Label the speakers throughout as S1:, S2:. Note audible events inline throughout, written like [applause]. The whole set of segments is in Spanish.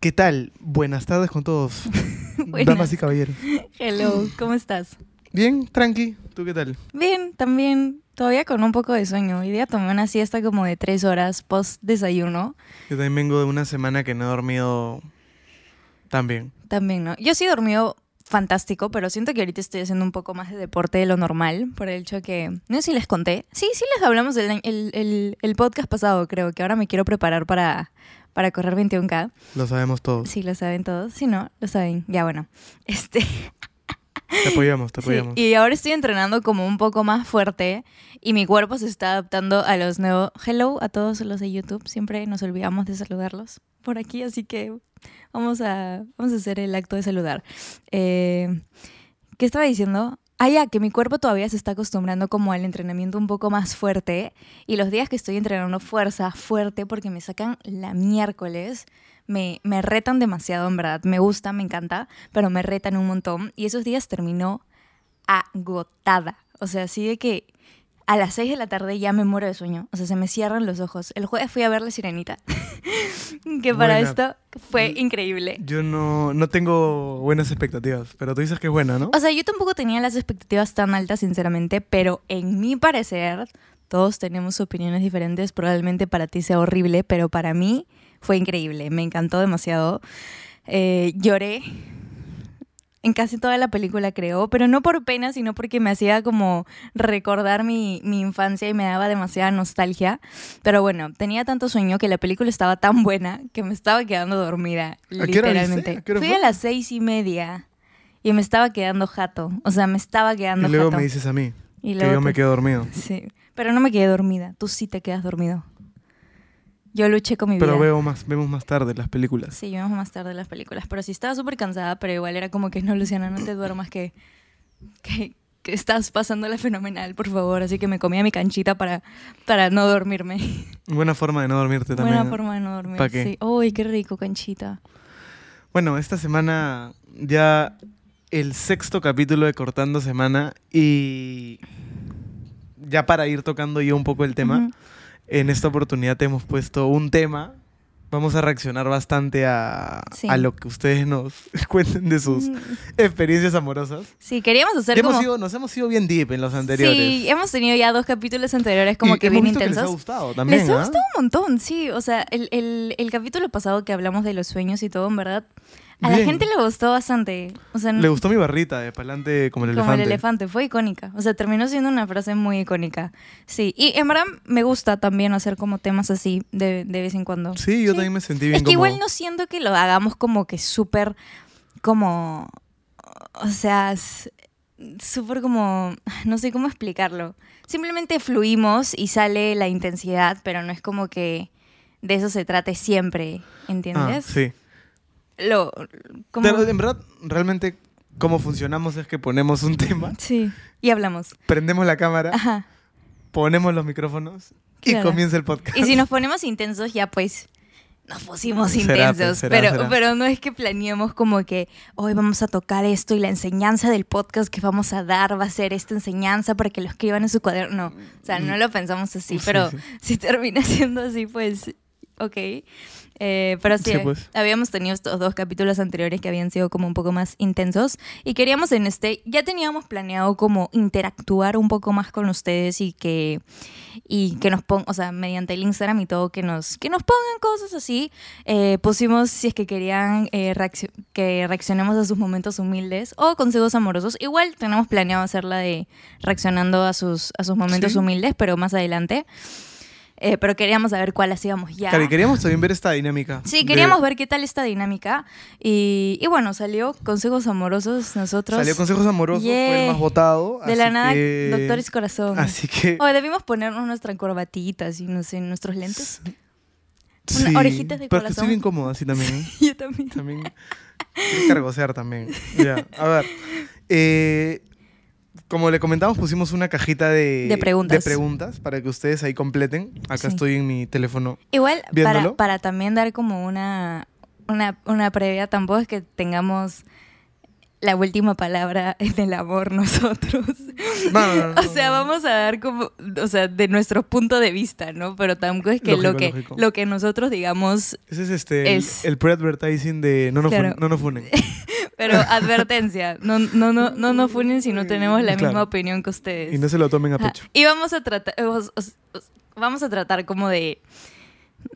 S1: ¿Qué tal? Buenas tardes con todos.
S2: Buenas. [laughs]
S1: Damas y caballeros.
S2: Hello, ¿cómo estás?
S1: Bien, tranqui. ¿Tú qué tal?
S2: Bien, también. Todavía con un poco de sueño. Hoy día tomé una siesta como de tres horas post desayuno.
S1: Yo también vengo de una semana que no he dormido tan bien.
S2: También, ¿no? Yo sí he dormido fantástico, pero siento que ahorita estoy haciendo un poco más de deporte de lo normal, por el hecho que, no sé si les conté, sí, sí les hablamos del el, el- el podcast pasado, creo que ahora me quiero preparar para, para correr 21K.
S1: Lo sabemos todos.
S2: Sí, lo saben todos, si no, lo saben, ya bueno. Este,
S1: Te apoyamos, te
S2: Sí,
S1: apoyamos.
S2: y ahora estoy entrenando como un poco más fuerte y mi cuerpo se está adaptando a los nuevos... Hello a todos los de YouTube, siempre nos olvidamos de saludarlos por aquí, así que vamos a, vamos a hacer el acto de saludar. Eh, ¿Qué estaba diciendo? Ya, que mi cuerpo todavía se está acostumbrando como al entrenamiento un poco más fuerte y los días que estoy entrenando fuerza, fuerte, porque me sacan la miércoles, me, me retan demasiado, en verdad. Me gusta, me encanta, pero me retan un montón. Y esos días terminó agotada. O sea, así de que a las 6 de la tarde ya me muero de sueño. O sea, se me cierran los ojos. El jueves fui a ver La Sirenita, [laughs] que para
S1: Buena.
S2: esto fue increíble.
S1: Yo no, no tengo buenas expectativas, pero tú dices que es buena, ¿no?
S2: O sea, yo tampoco tenía las expectativas tan altas, sinceramente, pero en mi parecer, todos tenemos opiniones diferentes. Probablemente para ti sea horrible, pero para mí fue increíble. Me encantó demasiado. Eh, lloré en casi toda la película, creo, pero no por pena, sino porque me hacía como recordar mi, mi infancia y me daba demasiada nostalgia. Pero bueno, tenía tanto sueño que la película estaba tan buena que me estaba quedando dormida,
S1: ¿A qué hora viste?
S2: literalmente.
S1: ¿A qué hora
S2: Fui a las seis y media y me estaba quedando jato. O sea, me estaba
S1: y
S2: quedando
S1: luego
S2: jato.
S1: me dices a mí
S2: Y
S1: que
S2: luego
S1: yo me quedo dormido.
S2: Sí, pero no me quedé dormida. Tú sí te quedas dormido. Yo luché con mi
S1: Pero
S2: vida.
S1: veo más, vemos más tarde las películas.
S2: Sí, vemos más tarde las películas. Pero sí estaba súper cansada, pero igual era como que no, Luciana, no te duermas, que, que, que estás pasándola fenomenal, por favor. Así que me comía mi canchita para, para no dormirme.
S1: Buena forma de no dormirte también.
S2: Buena
S1: ¿no?
S2: forma de no dormir.
S1: ¿Pa qué?
S2: Sí. Uy, qué rico, canchita.
S1: Bueno, esta semana ya el sexto capítulo de Cortando Semana y ya para ir tocando yo un poco el tema. En esta oportunidad te hemos puesto un tema. Vamos a reaccionar bastante a,
S2: Sí.
S1: a lo que ustedes nos [laughs] cuenten de sus
S2: Mm,
S1: experiencias amorosas.
S2: Sí, queríamos hacer como...
S1: hemos, ido, nos hemos ido bien deep en los anteriores.
S2: Sí, hemos tenido ya dos capítulos anteriores como
S1: Y
S2: que
S1: hemos
S2: bien
S1: visto que les ha
S2: intensos.
S1: gustado también,
S2: Les ha
S1: ¿ah?
S2: gustado un montón, sí. O sea, el, el- el capítulo pasado que hablamos de los sueños y todo, en verdad, a la gente le gustó bastante. O sea,
S1: Le gustó mi barrita de pa'lante como el
S2: como
S1: elefante.
S2: el elefante, fue icónica. O sea, terminó siendo una frase muy icónica. Sí, y en verdad me gusta también hacer como temas así de, de vez en cuando.
S1: Sí, yo también me sentí bien
S2: Es que
S1: como...
S2: igual no siento que lo hagamos como que súper, como, o sea, súper como, no sé cómo explicarlo. Simplemente fluimos y sale la intensidad, pero no es como que de eso se trate siempre,
S1: Ah,
S2: ¿entiendes?
S1: sí.
S2: Lo, como-
S1: en verdad, realmente, cómo funcionamos es que ponemos un tema,
S2: Sí, y hablamos.
S1: prendemos la cámara,
S2: Ajá.
S1: ponemos los micrófonos y
S2: Claro.
S1: comienza el podcast.
S2: Y si nos ponemos intensos, ya pues nos pusimos
S1: Será, pues,
S2: intensos.
S1: será,
S2: pero,
S1: será.
S2: pero no es que planeemos como que hoy vamos a tocar esto y la enseñanza del podcast que vamos a dar va a ser esta enseñanza para que lo escriban en su cuaderno. No, o sea, no lo pensamos así,
S1: Sí,
S2: pero
S1: sí. [laughs]
S2: si termina siendo así, pues ok. Eh, pero sí,
S1: Sí, pues.
S2: habíamos tenido estos dos capítulos anteriores que habían sido como un poco más intensos y queríamos en este, ya teníamos planeado como interactuar un poco más con ustedes y que, y que nos pongan, o sea, mediante el Instagram y todo, que nos, que nos pongan cosas así. Eh, pusimos si es que querían eh, que reaccionemos a sus momentos humildes o consejos amorosos. Igual tenemos planeado hacerla de reaccionando a sus, a sus momentos
S1: Sí.
S2: humildes, pero más adelante. Eh, pero queríamos saber cuál hacíamos ya.
S1: Claro, y queríamos también ver esta dinámica.
S2: Sí,
S1: de-
S2: queríamos ver qué tal esta dinámica. Y, y bueno, salió Consejos Amorosos nosotros.
S1: Salió Consejos Amorosos, fue el más votado.
S2: De la nada,
S1: que-
S2: Doctores Corazón.
S1: Así que...
S2: O debimos ponernos nuestra corbatita, así, no sé, nuestros lentes. Una- orejitas de
S1: Pero es que estoy
S2: corazón.
S1: bien así también. ¿eh?
S2: Yo también.
S1: También cargosear también. Ya, a ver. eh, como le comentamos, pusimos una cajita de,
S2: De preguntas.
S1: de preguntas para que ustedes ahí completen. Acá
S2: Sí.
S1: estoy en mi teléfono.
S2: Igual, para, también dar como una, una, una previa, tampoco es que tengamos la última palabra en el amor [laughs] nosotros.
S1: No, no, no, no,
S2: o sea, vamos a dar como, o sea, de nuestro punto de vista, ¿no? Pero tampoco es que lo que
S1: lógico.
S2: lo que nosotros digamos,
S1: Ese es este, el-
S2: Es-
S1: el, pre-advertising de no nos,
S2: Claro.
S1: no nos funen. [laughs]
S2: pero [laughs] advertencia, no no no no nos funen si no tenemos la
S1: Claro.
S2: misma opinión que ustedes.
S1: Y no se lo tomen a
S2: Ajá.
S1: pecho.
S2: Y vamos a tratar, os- vamos a tratar como de,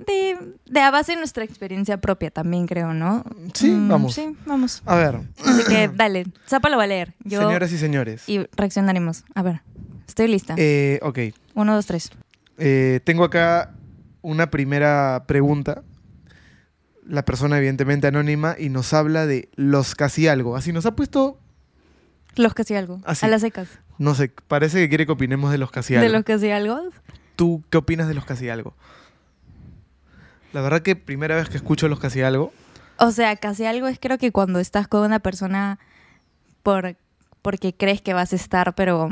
S2: de, de a base de nuestra experiencia propia también, creo, ¿no?
S1: Sí,
S2: Mm,
S1: vamos.
S2: Sí, vamos.
S1: A ver,
S2: Así que dale, Zapa lo va a leer. Yo,
S1: señoras y señores.
S2: y reaccionaremos. A ver, estoy lista.
S1: eh, ok,
S2: Uno, dos, tres.
S1: Eh, tengo acá una primera pregunta. La persona evidentemente anónima y nos habla de los casi algo. Así nos ha puesto,
S2: Los casi algo.
S1: Así.
S2: A las secas.
S1: no sé, parece que quiere que opinemos de los casi algo.
S2: De los casi algo.
S1: ¿Tú qué opinas de los casi algo? La verdad que primera vez que escucho los casi algo,
S2: O sea, casi algo es creo que cuando estás con una persona por porque crees que vas a estar, pero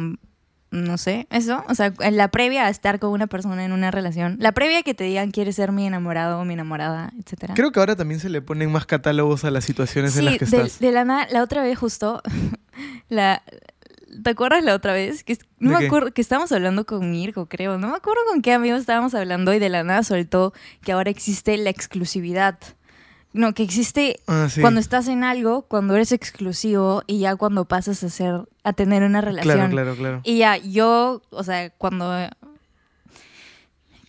S2: no sé, eso. O sea, en la previa a estar con una persona en una relación. La previa que te digan quieres ser mi enamorado o mi enamorada, etcétera.
S1: creo que ahora también se le ponen más catálogos a las situaciones en
S2: Sí,
S1: las que
S2: de,
S1: estás.
S2: de la nada, la otra vez justo, [laughs] la, ¿te acuerdas la otra vez? Que, no
S1: ¿De
S2: me acuerdo, que estábamos hablando con Mirko, creo. No me acuerdo con qué amigos estábamos hablando y de la nada soltó que ahora existe la exclusividad. No, que existe
S1: Ah, sí.
S2: cuando estás en algo, cuando eres exclusivo y ya cuando pasas a ser, a tener una relación.
S1: Claro, claro, claro.
S2: Y ya, yo, o sea, cuando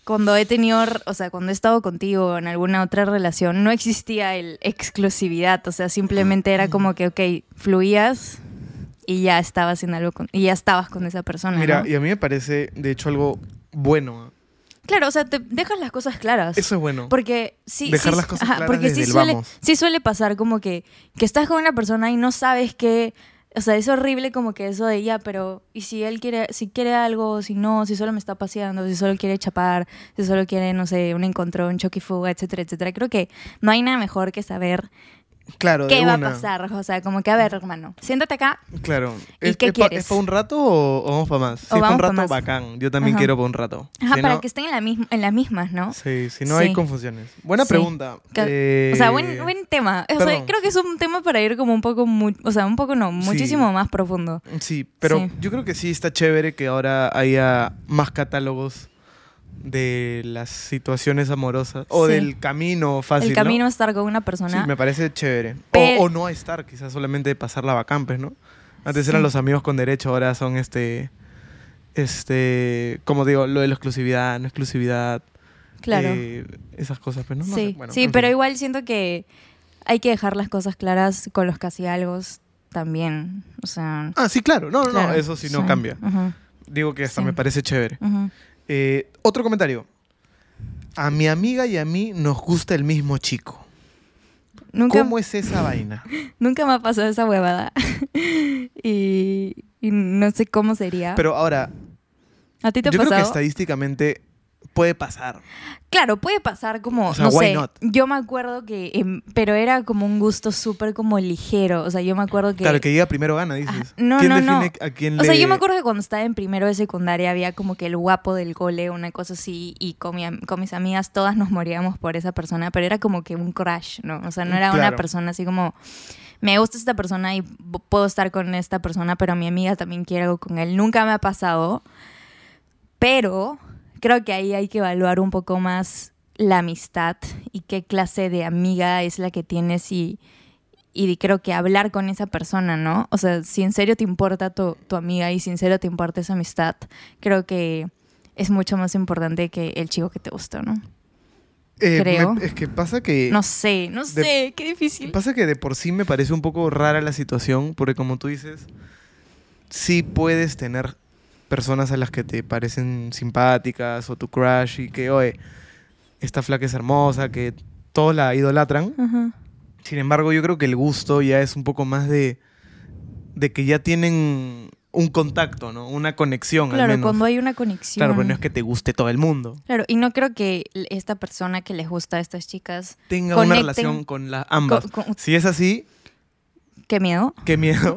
S2: cuando he tenido, o sea, cuando he estado contigo en alguna otra relación, no existía el exclusividad, o sea, simplemente era como que, ok, fluías y ya estabas en algo con, y ya estabas con esa persona.
S1: Mira,
S2: ¿no?
S1: y a mí me parece, de hecho, algo bueno.
S2: Claro, o sea, te dejas las cosas claras.
S1: Eso es bueno.
S2: Porque sí,
S1: Dejar
S2: sí,
S1: las cosas
S2: ajá,
S1: claras
S2: porque
S1: desde
S2: sí
S1: el
S2: suele,
S1: vamos.
S2: sí suele pasar como que, que estás con una persona y no sabes qué, o sea, es horrible como que eso de ella, pero y si él quiere, si quiere algo, si no, si solo me está paseando, si solo quiere chapar, si solo quiere, no sé, un encontrón, choque y fuga, etcétera, etcétera. Creo que no hay nada mejor que saber
S1: Claro, de
S2: qué va a pasar, o sea, como que a ver, hermano, siéntate acá,
S1: Claro.
S2: ¿Y
S1: ¿Es,
S2: qué
S1: es pa-
S2: quieres?
S1: ¿Es para un rato o, o vamos para más? Si
S2: O
S1: es para un rato, bacán. Yo también
S2: Ajá.
S1: quiero para un rato.
S2: ajá,
S1: Si
S2: para
S1: no-
S2: que estén en la misma, en las mismas, ¿no?
S1: Sí, si no hay confusiones. Buena
S2: Sí.
S1: pregunta.
S2: Ca-
S1: Eh,
S2: O sea, buen, buen tema. O sea, creo que es un tema para ir como un poco, o sea, un poco no, muchísimo más profundo.
S1: Sí, pero yo creo que sí está chévere que ahora haya más catálogos de las situaciones amorosas o
S2: Sí.
S1: del camino fácil.
S2: el
S1: ¿no?
S2: camino a estar con una persona.
S1: Sí, me parece chévere.
S2: Pero-
S1: O, o no estar, quizás solamente pasarla bacán, pues, ¿no? Antes
S2: Sí.
S1: eran los amigos con derecho, ahora son este. Este. Como digo, lo de la exclusividad, no exclusividad.
S2: claro.
S1: eh, esas cosas, pues, ¿no? No sé,
S2: sí,
S1: bueno,
S2: sí pero
S1: fin.
S2: igual siento que hay que dejar las cosas claras con los casi algo también. O sea.
S1: Ah, sí, claro. No, no, no,
S2: claro,
S1: eso sí no cambia. Digo que hasta me parece chévere. Eh, otro comentario. A mi amiga y a mí nos gusta el mismo chico.
S2: Nunca,
S1: ¿Cómo es esa vaina? [laughs]
S2: nunca me ha pasado esa huevada. [laughs] y, y no sé cómo sería.
S1: Pero ahora,
S2: ¿A ti te ha
S1: yo creo que estadísticamente puede pasar.
S2: Claro, puede pasar como,
S1: O sea,
S2: no sé,
S1: not?
S2: yo me acuerdo que, em, pero era como un gusto súper como ligero, o sea, yo me acuerdo que...
S1: Claro, que llega primero gana, dices.
S2: Ajá. No,
S1: ¿Quién
S2: no, no.
S1: a quién
S2: O
S1: le...
S2: sea, yo me acuerdo que cuando estaba en primero de secundaria había como que el guapo del cole, una cosa así, y con, mi con mis amigas todas nos moríamos por esa persona, pero era como que un crush, ¿no? O sea, no era una persona así como, me gusta esta persona y puedo estar con esta persona, pero mi amiga también quiere algo con él. Nunca me ha pasado, pero creo que ahí hay que evaluar un poco más la amistad y qué clase de amiga es la que tienes y, y creo que hablar con esa persona, ¿no? O sea, si en serio te importa tu, tu amiga y si en serio te importa esa amistad, creo que es mucho más importante que el chico que te gusta, ¿no?
S1: Eh,
S2: creo.
S1: me- es que pasa que...
S2: No sé, no
S1: de-
S2: sé, qué difícil.
S1: Pasa que de por sí me parece un poco rara la situación, porque como tú dices, sí puedes tener personas a las que te parecen simpáticas o tu crush y que, oye, esta flaca es hermosa, que todos la idolatran.
S2: Ajá.
S1: Sin embargo, yo creo que el gusto ya es un poco más de, de que ya tienen un contacto, ¿no? Una conexión al
S2: Claro,
S1: menos.
S2: cuando hay una conexión.
S1: Claro, pero no es que te guste todo el mundo.
S2: Claro, y no creo que esta persona que les gusta a estas chicas,
S1: Tenga una relación con las ambas.
S2: con- con-
S1: Si es así,
S2: qué miedo.
S1: qué miedo.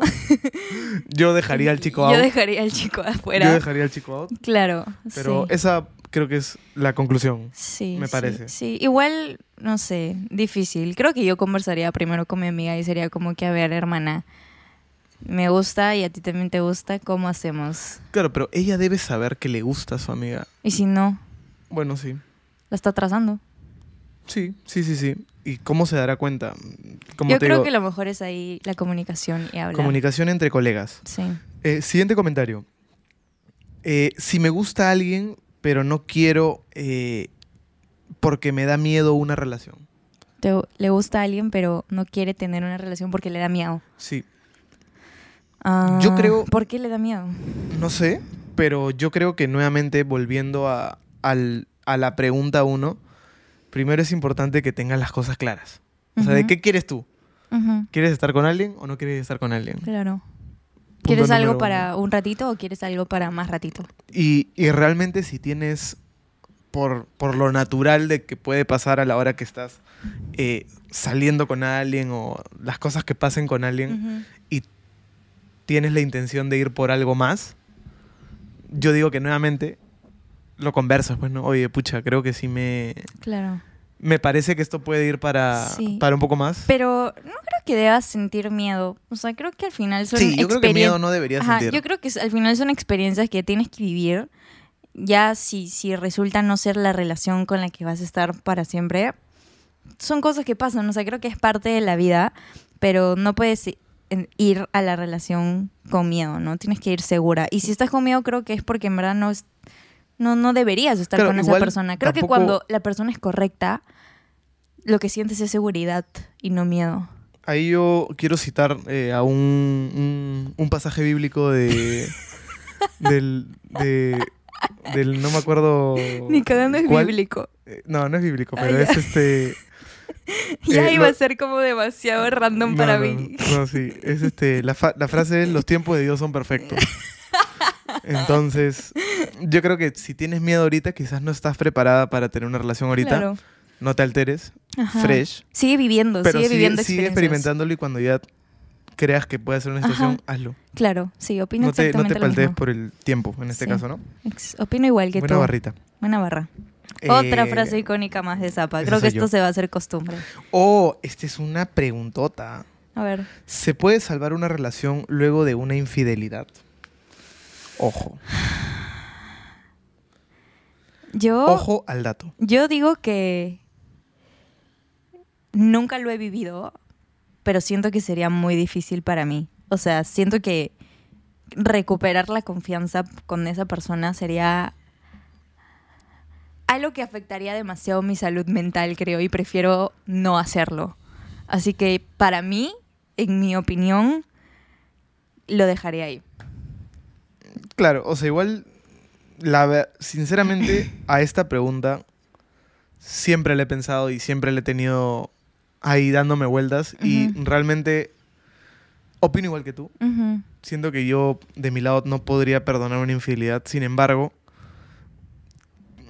S1: [laughs] yo dejaría al chico out.
S2: Yo dejaría al chico afuera.
S1: Yo dejaría al chico out.
S2: Claro,
S1: Pero
S2: sí.
S1: esa creo que es la conclusión.
S2: Sí,
S1: me
S2: sí,
S1: parece.
S2: Sí, igual, no sé, difícil. Creo que yo conversaría primero con mi amiga y sería como que, a ver, hermana, me gusta y a ti también te gusta, ¿cómo hacemos?
S1: Claro, pero ella debe saber que le gusta a su amiga.
S2: Y si no,
S1: Bueno, sí.
S2: la está trazando.
S1: Sí, sí, sí, sí. ¿Y cómo se dará cuenta? Como
S2: Yo
S1: te
S2: creo
S1: digo,
S2: que lo mejor es ahí la comunicación y hablar.
S1: comunicación entre colegas.
S2: sí.
S1: Eh, siguiente comentario. Eh, si me gusta alguien, pero no quiero eh, porque me da miedo una relación.
S2: Te- le gusta a alguien, pero no quiere tener una relación porque le da miedo.
S1: Sí,
S2: Ah,
S1: Yo creo-
S2: ¿Por qué le da miedo?
S1: no sé, pero yo creo que nuevamente volviendo a, al- a la pregunta uno, primero es importante que tengas las cosas claras. O sea, ¿de qué quieres tú? ¿Quieres estar con alguien o no quieres estar con alguien?
S2: Claro.
S1: Punto
S2: ¿Quieres algo para un ratito o quieres algo para más ratito?
S1: Y, y realmente si tienes, por, por lo natural de que puede pasar a la hora que estás eh, saliendo con alguien o las cosas que pasen con alguien y tienes la intención de ir por algo más, yo digo que nuevamente lo conversas, pues, ¿no? Oye, pucha, creo que sí me...
S2: Claro.
S1: Me parece que esto puede ir para,
S2: Sí.
S1: para un poco más.
S2: Pero no creo que debas sentir miedo. O sea, creo que al final son
S1: sí, yo creo que miedo no deberías
S2: Ajá,
S1: sentir.
S2: yo creo que al final son experiencias que tienes que vivir. Ya si, si resulta no ser la relación con la que vas a estar para siempre, son cosas que pasan. O sea, creo que es parte de la vida, pero no puedes en- ir a la relación con miedo, ¿no? Tienes que ir segura. Y si estás con miedo, creo que es porque en verdad no, es- no, no deberías estar
S1: Claro,
S2: con esa persona. Creo que cuando la persona es correcta, lo que sientes es seguridad y no miedo.
S1: Ahí yo quiero citar eh, a un, un, un pasaje bíblico de. [laughs] del, de, del. No me acuerdo.
S2: Ni cagando es
S1: cuál.
S2: bíblico.
S1: Eh, No, no es bíblico,
S2: Ah,
S1: pero es este. [laughs]
S2: Ya
S1: Eh,
S2: iba
S1: lo-
S2: a ser como demasiado random
S1: no,
S2: para
S1: no,
S2: mí.
S1: No, no, sí. Es este. La, fa- la frase es: Los tiempos de Dios son perfectos. [laughs] Entonces, yo creo que si tienes miedo ahorita, quizás no estás preparada para tener una relación ahorita.
S2: Claro.
S1: No te alteres.
S2: Ajá.
S1: Fresh.
S2: Sigue viviendo,
S1: Pero
S2: sigue
S1: sigue,
S2: viviendo
S1: sigue experimentándolo y cuando ya creas que puede ser una situación,
S2: Ajá.
S1: hazlo.
S2: Claro, sí, opino
S1: No te, no te paltees por el tiempo, en este
S2: Sí.
S1: caso, ¿no?
S2: Ex- Opino igual que
S1: Buena
S2: tú.
S1: barrita.
S2: Buena barra. Otra
S1: Eh,
S2: frase icónica más de Zapa. Creo que esto
S1: yo.
S2: se va a hacer costumbre.
S1: Oh, esta es una preguntota.
S2: A ver.
S1: ¿Se puede salvar una relación luego de una infidelidad? Ojo.
S2: Yo,
S1: Ojo al dato.
S2: yo digo que nunca lo he vivido, pero siento que sería muy difícil para mí. O sea, siento que recuperar la confianza con esa persona sería algo que afectaría demasiado mi salud mental, creo, y prefiero no hacerlo. Así que para mí, en mi opinión, lo dejaría ahí.
S1: Claro, o sea, igual, la, sinceramente, a esta pregunta siempre le he pensado y siempre le he tenido ahí dándome vueltas y realmente opino igual que tú. Siento que yo, de mi lado, no podría perdonar una infidelidad. Sin embargo,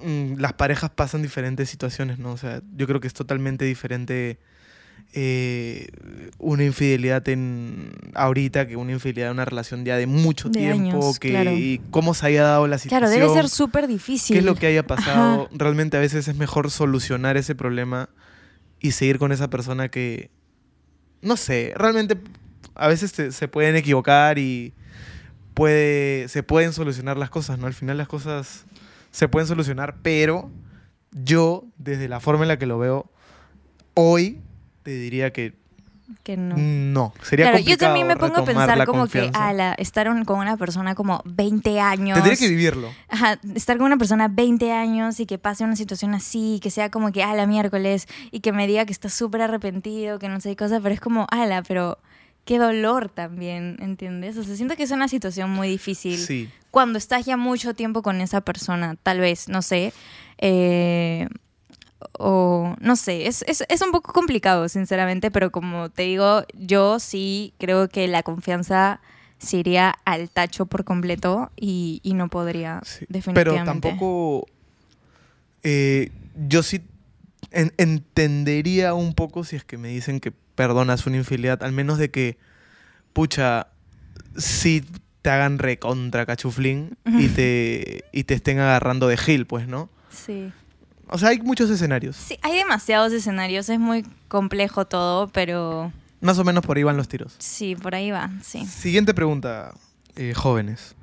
S1: mm, las parejas pasan diferentes situaciones, ¿no? O sea, yo creo que es totalmente diferente eh, una infidelidad en ahorita que una infidelidad en una relación ya de mucho
S2: De
S1: tiempo,
S2: años,
S1: que
S2: claro.
S1: y cómo se haya dado la situación.
S2: Claro, debe ser súper difícil.
S1: ¿Qué es lo que haya pasado?
S2: Ajá.
S1: Realmente a veces es mejor solucionar ese problema y seguir con esa persona que, no sé, realmente a veces te- se pueden equivocar y puede, se pueden solucionar las cosas, ¿no? Al final las cosas se pueden solucionar, pero yo, desde la forma en la que lo veo, hoy te diría que
S2: Que no.
S1: no. Sería
S2: Claro, yo
S1: complicado
S2: también me pongo a pensar
S1: la
S2: como que
S1: confianza.
S2: ala, estar un- con una persona como 20 años.
S1: Tendría que vivirlo.
S2: Ajá, estar con una persona 20 años y que pase una situación así, que sea como que, ala, miércoles, y que me diga que está súper arrepentido, que no sé qué cosa, pero es como, ala, pero qué dolor también, ¿entiendes? O sea, siento que es una situación muy difícil.
S1: Sí.
S2: Cuando estás ya mucho tiempo con esa persona, tal vez, no sé. eh, o no sé, es, es, es un poco complicado, sinceramente, pero como te digo, yo sí creo que la confianza se iría al tacho por completo y, y no podría,
S1: Sí,
S2: definitivamente.
S1: Pero tampoco. eh, yo sí en- entendería un poco si es que me dicen que perdonas una infidelidad, al menos de que, pucha, si te hagan recontra cachuflín y te, y te estén agarrando de gil, pues, ¿no?
S2: Sí.
S1: O sea, hay muchos escenarios.
S2: Sí, hay demasiados escenarios, es muy complejo todo, pero
S1: Más o menos por ahí van los tiros.
S2: Sí, por ahí va, sí.
S1: Siguiente pregunta, eh, jóvenes.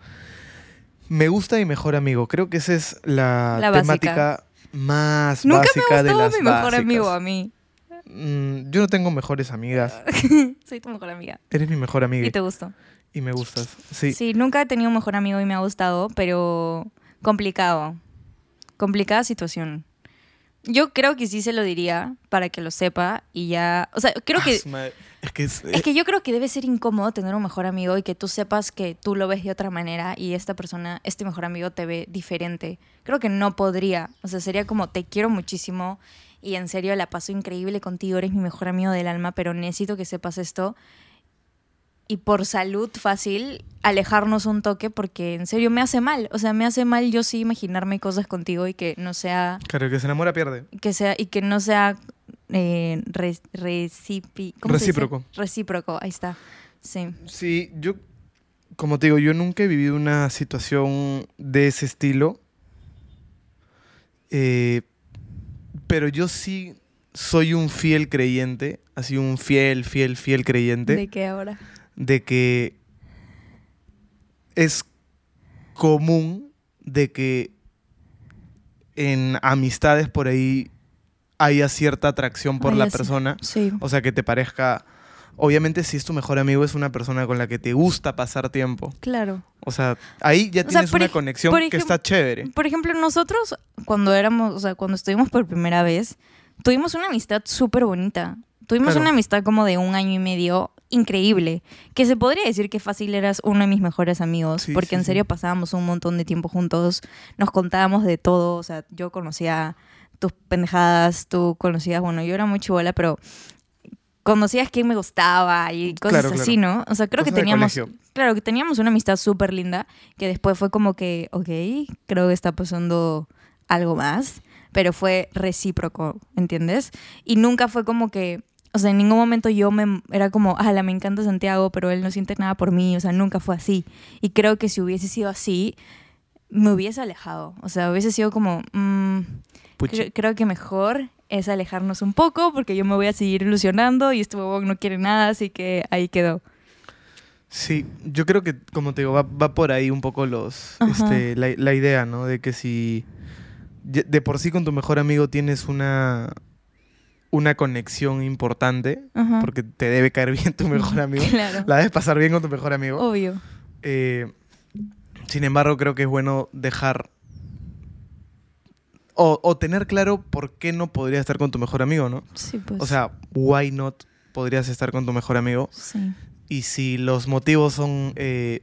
S1: Me gusta mi mejor amigo. Creo que esa es la, temática más
S2: Nunca
S1: básica
S2: me
S1: de las
S2: mi mejor
S1: básicas.
S2: amigo a mí.
S1: Mm, yo no tengo mejores amigas. [laughs]
S2: Soy tu mejor amiga.
S1: Eres mi mejor amiga
S2: Y te gustó.
S1: y me gustas. Sí.
S2: Sí. nunca he tenido un mejor amigo y me ha gustado, pero complicado. Complicada situación. Yo creo que sí se lo diría para que lo sepa y ya. O sea, creo
S1: Ah,
S2: que.
S1: Es que es-
S2: Es que yo creo que debe ser incómodo tener un mejor amigo y que tú sepas que tú lo ves de otra manera y esta persona, este mejor amigo te ve diferente. Creo que no podría. O sea, sería como te quiero muchísimo y en serio la paso increíble contigo, eres mi mejor amigo del alma, pero necesito que sepas esto. Y por salud fácil, alejarnos un toque porque en serio me hace mal. O sea, me hace mal yo sí imaginarme cosas contigo y que no sea
S1: Claro, que se enamora pierde.
S2: que sea y que no sea eh, re- recipi- ¿cómo se dice?
S1: Recíproco.
S2: Recíproco, ahí está. Sí.
S1: Sí, yo, como te digo, yo nunca he vivido una situación de ese estilo. Eh, pero yo sí soy un fiel creyente, así un fiel, fiel, fiel creyente,
S2: ¿De qué ahora?
S1: De que es común de que en amistades por ahí haya cierta atracción por
S2: Ay,
S1: la persona.
S2: Sí.
S1: O sea, que te parezca. Obviamente, si es tu mejor amigo, es una persona con la que te gusta pasar tiempo.
S2: Claro.
S1: O sea, ahí ya
S2: O
S1: tienes una conexión que está chévere.
S2: Por ejemplo, nosotros cuando éramos, o sea, cuando estuvimos por primera vez, tuvimos una amistad súper bonita. Tuvimos
S1: Claro.
S2: una amistad como de un año y medio increíble, que se podría decir que fácil eras uno de mis mejores amigos,
S1: Sí,
S2: porque
S1: sí,
S2: en
S1: sí.
S2: serio pasábamos un montón de tiempo juntos, nos contábamos de todo, o sea, yo conocía tus pendejadas, tú conocías, bueno, yo era muy chivola, pero conocías quién me gustaba y cosas
S1: Claro,
S2: así, ¿no? O sea, creo que
S1: Cosas
S2: teníamos, claro, que teníamos una amistad súper linda, que después fue como que, ok, creo que está pasando algo más, pero fue recíproco, ¿entiendes? Y nunca fue como que, o sea, en ningún momento yo me, era como, ala, me encanta Santiago, pero él no siente nada por mí, o sea, nunca fue así. Y creo que si hubiese sido así, me hubiese alejado, o sea, hubiese sido como, mm, cre- creo que mejor es alejarnos un poco porque yo me voy a seguir ilusionando y este huevón no quiere nada, así que ahí quedó.
S1: Sí, yo creo que, como te digo, va, va por ahí un poco los, este, la, la idea, ¿no? De que si de por sí con tu mejor amigo tienes una, una conexión importante,
S2: Ajá.
S1: porque te debe caer bien tu mejor [laughs] amigo,
S2: Claro.
S1: la debes pasar bien con tu mejor amigo.
S2: Obvio.
S1: Eh, sin embargo, creo que es bueno dejar o, o tener claro por qué no podrías estar con tu mejor amigo, ¿no?
S2: Sí, pues.
S1: O sea, why not podrías estar con tu mejor amigo.
S2: sí.
S1: Y si los motivos son eh,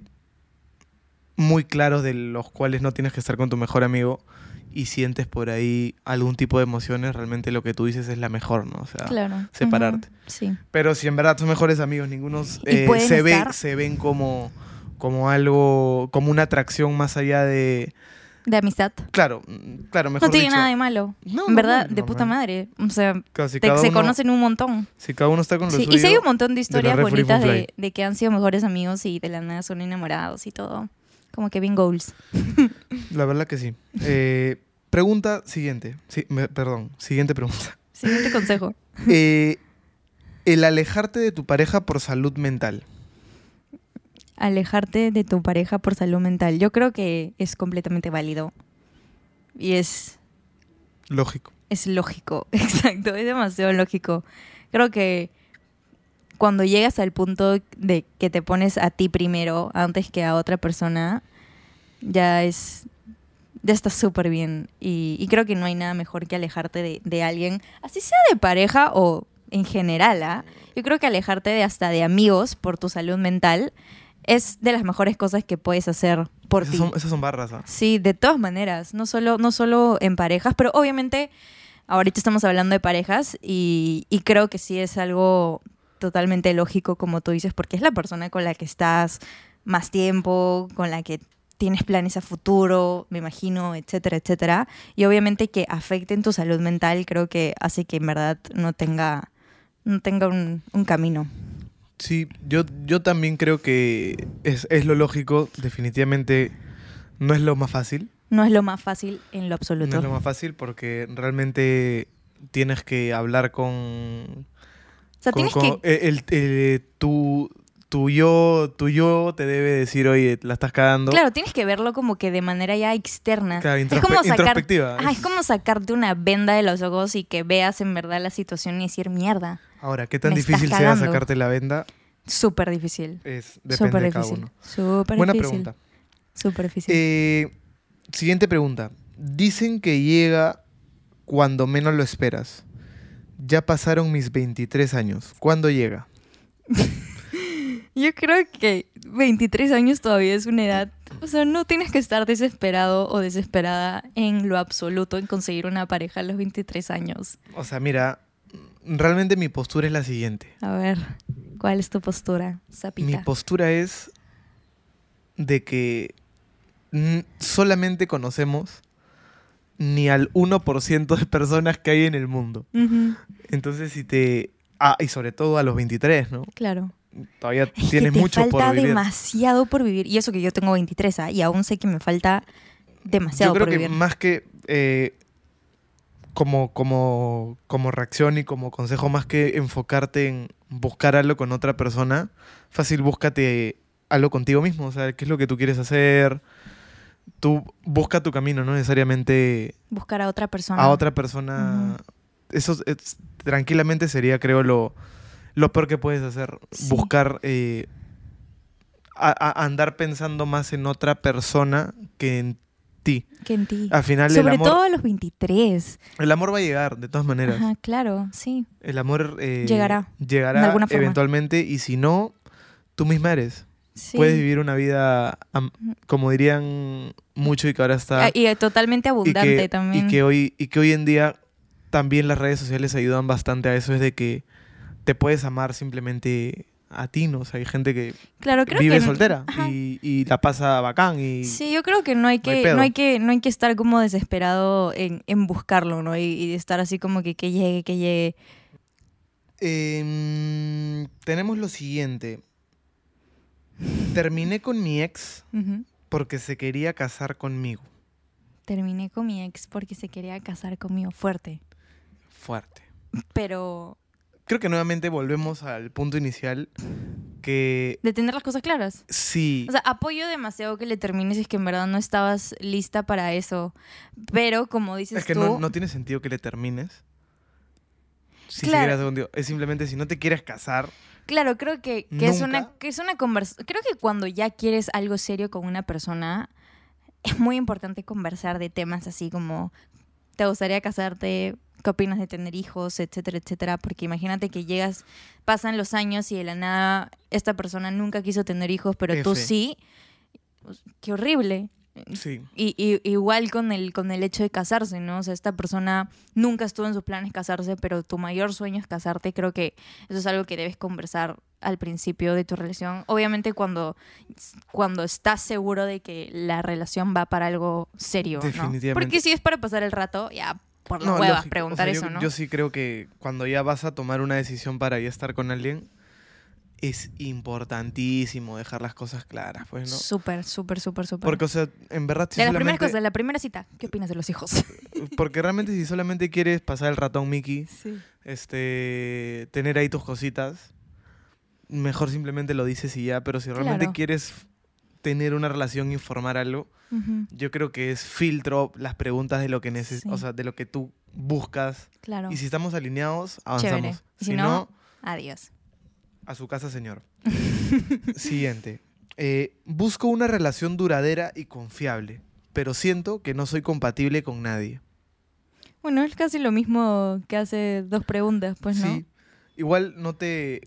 S1: muy claros de los cuales no tienes que estar con tu mejor amigo y sientes por ahí algún tipo de emociones, realmente lo que tú dices es la mejor, ¿no? O sea,
S2: Claro.
S1: separarte.
S2: Sí.
S1: pero si en verdad son mejores amigos, ninguno
S2: Y
S1: eh, se, ve, se ven como, como algo, como una atracción más allá de...
S2: De amistad.
S1: Claro, mm, claro, mejor
S2: No tiene
S1: dicho,
S2: nada de malo.
S1: No,
S2: en verdad, de puta madre. O sea,
S1: Claro, si
S2: te-
S1: cada
S2: se
S1: uno-
S2: conocen un montón.
S1: Si cada uno está con lo
S2: Sí,
S1: suyo...
S2: y sí hay un montón de historias bonitas de, de que han sido mejores amigos y de la nada son enamorados y todo. Como que bien goals. [laughs]
S1: La verdad que sí. Eh, pregunta siguiente. Sí, me- perdón, siguiente pregunta.
S2: Siguiente consejo. [laughs]
S1: Eh, el alejarte de tu pareja por salud mental.
S2: Alejarte de tu pareja por salud mental. Yo creo que es completamente válido. Y es,
S1: Lógico.
S2: es lógico. [laughs] Exacto, es demasiado lógico. Creo que cuando llegas al punto de que te pones a ti primero antes que a otra persona, ya es. Ya está súper bien. Y, y creo que no hay nada mejor que alejarte de, de alguien, así sea de pareja o en general, ¿ah? Yo creo que alejarte de hasta de amigos por tu salud mental es de las mejores cosas que puedes hacer por
S1: Esas
S2: ti.
S1: son, esas son barras, ¿ah?
S2: Sí, de todas maneras, no solo, no solo en parejas, pero obviamente ahorita estamos hablando de parejas y, y creo que sí es algo totalmente lógico, como tú dices, porque es la persona con la que estás más tiempo, con la que tienes planes a futuro, me imagino, etcétera, etcétera. Y obviamente que afecten tu salud mental, creo que hace que en verdad no tenga, no tenga un, un camino.
S1: Sí, yo, yo también creo que es, es lo lógico. Definitivamente no es lo más fácil.
S2: No es lo más fácil en lo
S1: No
S2: absoluto.
S1: es lo más fácil porque realmente tienes que hablar con
S2: O sea,
S1: Como-
S2: tienes que...
S1: el, el- el- tu, tu yo, tu yo te debe decir, oye, la estás cagando.
S2: Claro, tienes que verlo como que de manera ya externa.
S1: Claro,
S2: es como sacar,
S1: introspectiva.
S2: Ajá, es como sacarte una venda de los ojos y que veas en verdad la situación y decir, mierda,
S1: Ahora, ¿qué tan difícil sea
S2: cagando.
S1: sacarte la venda?
S2: súper difícil.
S1: Es, depende
S2: Súper
S1: de cada
S2: difícil.
S1: uno.
S2: Súper
S1: Buena
S2: difícil.
S1: pregunta.
S2: Súper difícil.
S1: Eh, siguiente pregunta. Dicen que llega cuando menos lo esperas. Ya pasaron mis 23 años. ¿Cuándo llega? [laughs]
S2: Yo creo que 23 años todavía es una edad. O sea, no tienes que estar desesperado o desesperada en lo absoluto en conseguir una pareja a los 23 años.
S1: O sea, mira, realmente mi postura es la siguiente.
S2: A ver, ¿cuál es tu postura,
S1: Mi
S2: Zapita?
S1: postura es de que solamente conocemos ni al 1% de personas que hay en el mundo. Entonces, si te... Ah, y sobre todo a los 23, ¿no?
S2: claro.
S1: Todavía
S2: Es
S1: tienes
S2: que te
S1: mucho por
S2: falta
S1: vivir.
S2: demasiado por vivir. Y eso que yo tengo 23, ¿ah? y aún sé que me falta demasiado
S1: Yo creo
S2: por
S1: que
S2: vivir.
S1: más que eh, como, como, como reacción y como consejo, más que enfocarte en buscar algo con otra persona, fácil búscate algo contigo mismo. O sea, qué es lo que tú quieres hacer. Tú busca tu camino, no necesariamente
S2: Buscar a otra persona.
S1: a otra persona. Eso es- tranquilamente sería, creo, lo, lo peor que puedes hacer.
S2: Sí.
S1: Buscar eh, a- a- andar pensando más en otra persona que en ti.
S2: Que en ti.
S1: Al final el
S2: Sobre
S1: amor,
S2: todo a los 23.
S1: el amor va a llegar, de todas maneras.
S2: Ajá, claro, sí.
S1: El amor eh,
S2: Llegará,
S1: llegará
S2: de alguna forma.
S1: eventualmente y si no, tú misma eres.
S2: sí.
S1: Puedes vivir una vida, como dirían mucho y que ahora está...
S2: Ah, Y eh, totalmente
S1: y
S2: abundante
S1: que,
S2: también.
S1: Y que, hoy, y que hoy en día también las redes sociales ayudan bastante a eso, es de que te puedes amar simplemente a ti, ¿no? O sea, hay gente que
S2: claro, creo
S1: vive
S2: que
S1: soltera y, y la pasa bacán y...
S2: Sí, yo creo que no hay
S1: No hay
S2: que, no hay que, no hay que estar como desesperado en, en buscarlo, ¿no? Y, y estar así como que, que llegue, que llegue.
S1: Em, tenemos lo siguiente. Terminé con mi ex porque se quería casar conmigo.
S2: Terminé con mi ex porque se quería casar conmigo fuerte.
S1: Fuerte.
S2: Pero
S1: Creo que nuevamente volvemos al punto inicial que
S2: de tener las cosas claras.
S1: sí,
S2: O sea, apoyo demasiado que le termines si es que en verdad no estabas lista para eso. Pero como dices
S1: es que
S2: tú,
S1: no, no tiene sentido que le termines. Si
S2: Claro.
S1: quieres contigo. Es simplemente si no te quieres casar,
S2: Claro, creo que, que es una, que es una conversación. Creo que cuando ya quieres algo serio con una persona, es muy importante conversar de temas así como te gustaría casarte, qué opinas de tener hijos, etcétera, etcétera. Porque imagínate que llegas, pasan los años y de la nada esta persona nunca quiso tener hijos, pero tú sí. Qué horrible.
S1: Sí.
S2: Y, y- igual con el, con el hecho de casarse, ¿no? O sea, esta persona nunca estuvo en sus planes casarse, pero tu mayor sueño es casarte. Creo que eso es algo que debes conversar al principio de tu relación. Obviamente cuando, cuando estás seguro de que la relación va para algo serio, ¿no?
S1: Definitivamente.
S2: Porque si es para pasar el rato, ya por las
S1: No,
S2: huevas
S1: lógico.
S2: preguntar
S1: O sea, yo-
S2: eso, ¿no?
S1: Yo sí creo que cuando ya vas a tomar una decisión para ya estar con alguien, es importantísimo dejar las cosas claras, pues, ¿no?
S2: Súper, súper, súper, súper.
S1: Porque, o sea, en verdad, si
S2: de las primeras cosas, la primera cita, ¿qué opinas de los hijos? [laughs]
S1: Porque realmente si solamente quieres pasar el ratón Mickey,
S2: Sí.
S1: este, tener ahí tus cositas, mejor simplemente lo dices y ya. Pero si realmente
S2: Claro.
S1: quieres tener una relación y formar algo, yo creo que es filtro las preguntas de lo que neces
S2: Sí.
S1: o sea, de lo que tú buscas.
S2: Claro.
S1: Y si estamos alineados, avanzamos.
S2: Chévere. Y
S1: Si,
S2: si
S1: no,
S2: no, adiós.
S1: A su casa, señor. [laughs] Siguiente. Eh, busco una relación duradera y confiable, pero siento que no soy compatible con nadie.
S2: Bueno, es casi lo mismo que hace dos preguntas, pues, ¿no?
S1: Sí. Igual no te.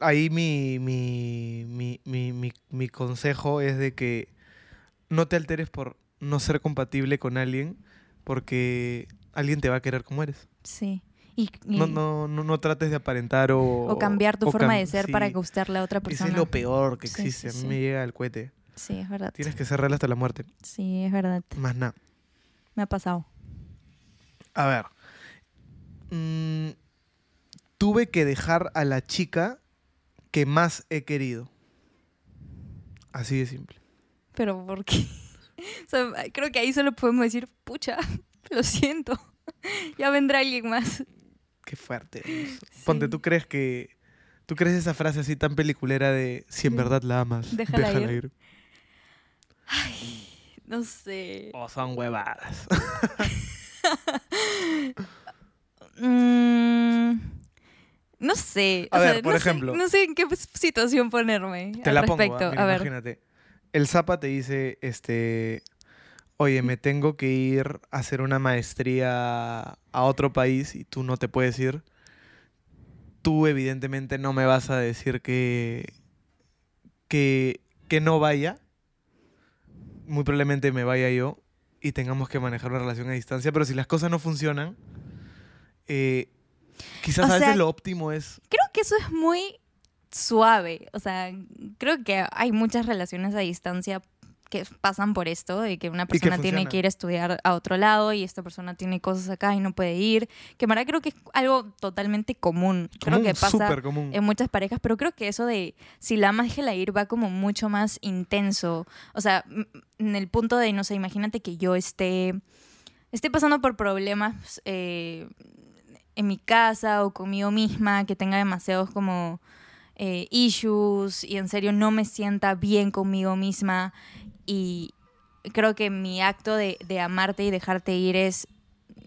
S1: Ahí mi, mi, mi, mi, mi, mi consejo es de que no te alteres por no ser compatible con alguien, porque alguien te va a querer como eres.
S2: Sí. Y, y-
S1: No, no, no, no trates de aparentar o.
S2: o cambiar tu
S1: o
S2: forma
S1: cam-
S2: de ser
S1: sí.
S2: para gustarle a otra persona.
S1: es lo peor que
S2: Sí,
S1: existe.
S2: sí,
S1: A mí me llega el cohete.
S2: Sí, es verdad.
S1: Tienes que ser real hasta la muerte.
S2: Sí, es verdad.
S1: Más nada.
S2: Me ha pasado.
S1: A ver. Mm, tuve que dejar a la chica que más he querido. Así de simple.
S2: Pero ¿por qué? [laughs] O sea, creo que ahí solo podemos decir, pucha, [laughs] lo siento. [laughs] ya vendrá alguien más.
S1: Qué fuerte. Ponte, ¿tú crees que... ¿Tú crees esa frase así tan peliculera de si en
S2: Sí.
S1: verdad la amas,
S2: Déjala
S1: déjala,
S2: ir.
S1: ir?
S2: No sé.
S1: O son huevadas. [laughs]
S2: Mm, no sé.
S1: A
S2: o sea,
S1: ver, por
S2: no sé-
S1: ejemplo.
S2: no sé en qué situación ponerme.
S1: Te
S2: al
S1: la pongo, ah, mira,
S2: a ver.
S1: imagínate. El Zapa te dice, este, oye, me tengo que ir a hacer una maestría a otro país y tú no te puedes ir. Tú evidentemente no me vas a decir que, que, que no vaya. Muy probablemente me vaya yo y tengamos que manejar una relación a distancia, pero si las cosas no funcionan, eh, quizás
S2: O
S1: a veces
S2: sea,
S1: lo óptimo es...
S2: Creo que eso es muy suave. O sea, creo que hay muchas relaciones a distancia que pasan por esto, de que una
S1: que
S2: persona tiene que ir a estudiar a otro lado y esta persona tiene cosas acá y no puede ir. Que en verdad creo que es algo totalmente común. Creo que pasa en muchas parejas, pero creo que eso de si la amas, déjela ir va como mucho más intenso. O sea, en el punto de, no sé, imagínate que yo esté, esté pasando por problemas eh, en mi casa o conmigo misma, que tenga demasiados como eh, issues y en serio no me sienta bien conmigo misma y creo que mi acto de, de amarte y dejarte ir es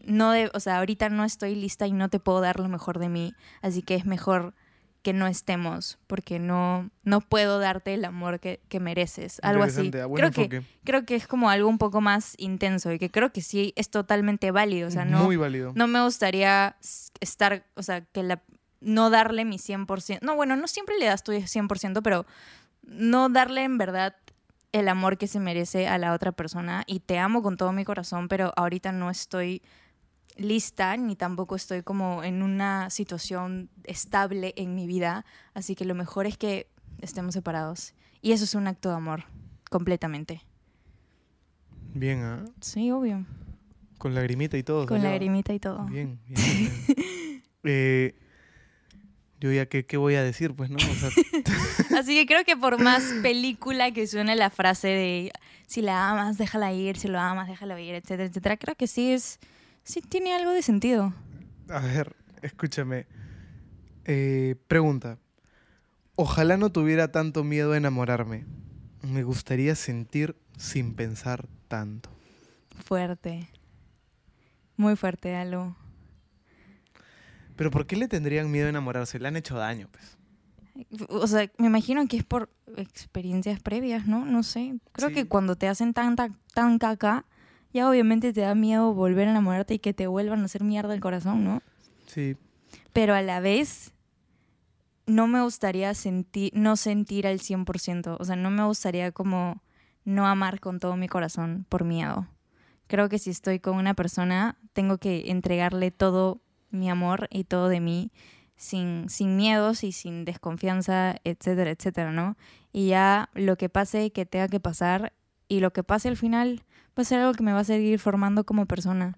S2: no de, o sea, ahorita no estoy lista y no te puedo dar lo mejor de mí, así que es mejor que no estemos porque no no puedo darte el amor que, que mereces, algo así.
S1: Ah,
S2: Creo que creo que es como algo un poco más intenso y que creo que sí es totalmente válido, o sea, no
S1: Muy válido.
S2: no me gustaría estar, o sea, que la no darle mi 100%. No, bueno, no siempre le das tu 100%, pero no darle en verdad el amor que se merece a la otra persona y te amo con todo mi corazón, pero ahorita no estoy lista ni tampoco estoy como en una situación estable en mi vida, así que lo mejor es que estemos separados. Y eso es un acto de amor, completamente.
S1: Bien, ¿ah?
S2: Sí, obvio.
S1: Con lagrimita y todo.
S2: Con lagrimita y todo.
S1: Bien, [laughs] bien. bien. Eh, yo ya, ¿qué, ¿qué voy a decir? Pues, ¿no? O sea, [laughs]
S2: Así que creo que por más película que suene la frase de si la amas, déjala ir, si lo amas, déjalo ir, etcétera, etcétera, creo que sí es, sí tiene algo de sentido.
S1: a ver, escúchame. Eh, pregunta. Ojalá no tuviera tanto miedo a enamorarme. Me gustaría sentir sin pensar tanto.
S2: Fuerte. Muy fuerte, Alo.
S1: Pero ¿por qué le tendrían miedo a enamorarse? Le han hecho daño, pues.
S2: O sea, me imagino que es por experiencias previas, ¿no? No sé. Creo
S1: Sí.
S2: que cuando te hacen tan, tan, tan caca, ya obviamente te da miedo volver a enamorarte y que te vuelvan a hacer mierda el corazón, ¿no?
S1: Sí.
S2: pero a la vez no me gustaría sentir, no sentir al 100%, o sea, no me gustaría como no amar con todo mi corazón por miedo. Creo que si estoy con una persona, tengo que entregarle todo mi amor y todo de mí sin, sin miedos y sin desconfianza, etcétera, etcétera, ¿no? Y ya lo que pase, que tenga que pasar, y lo que pase al final va a ser algo que me va a seguir formando como persona.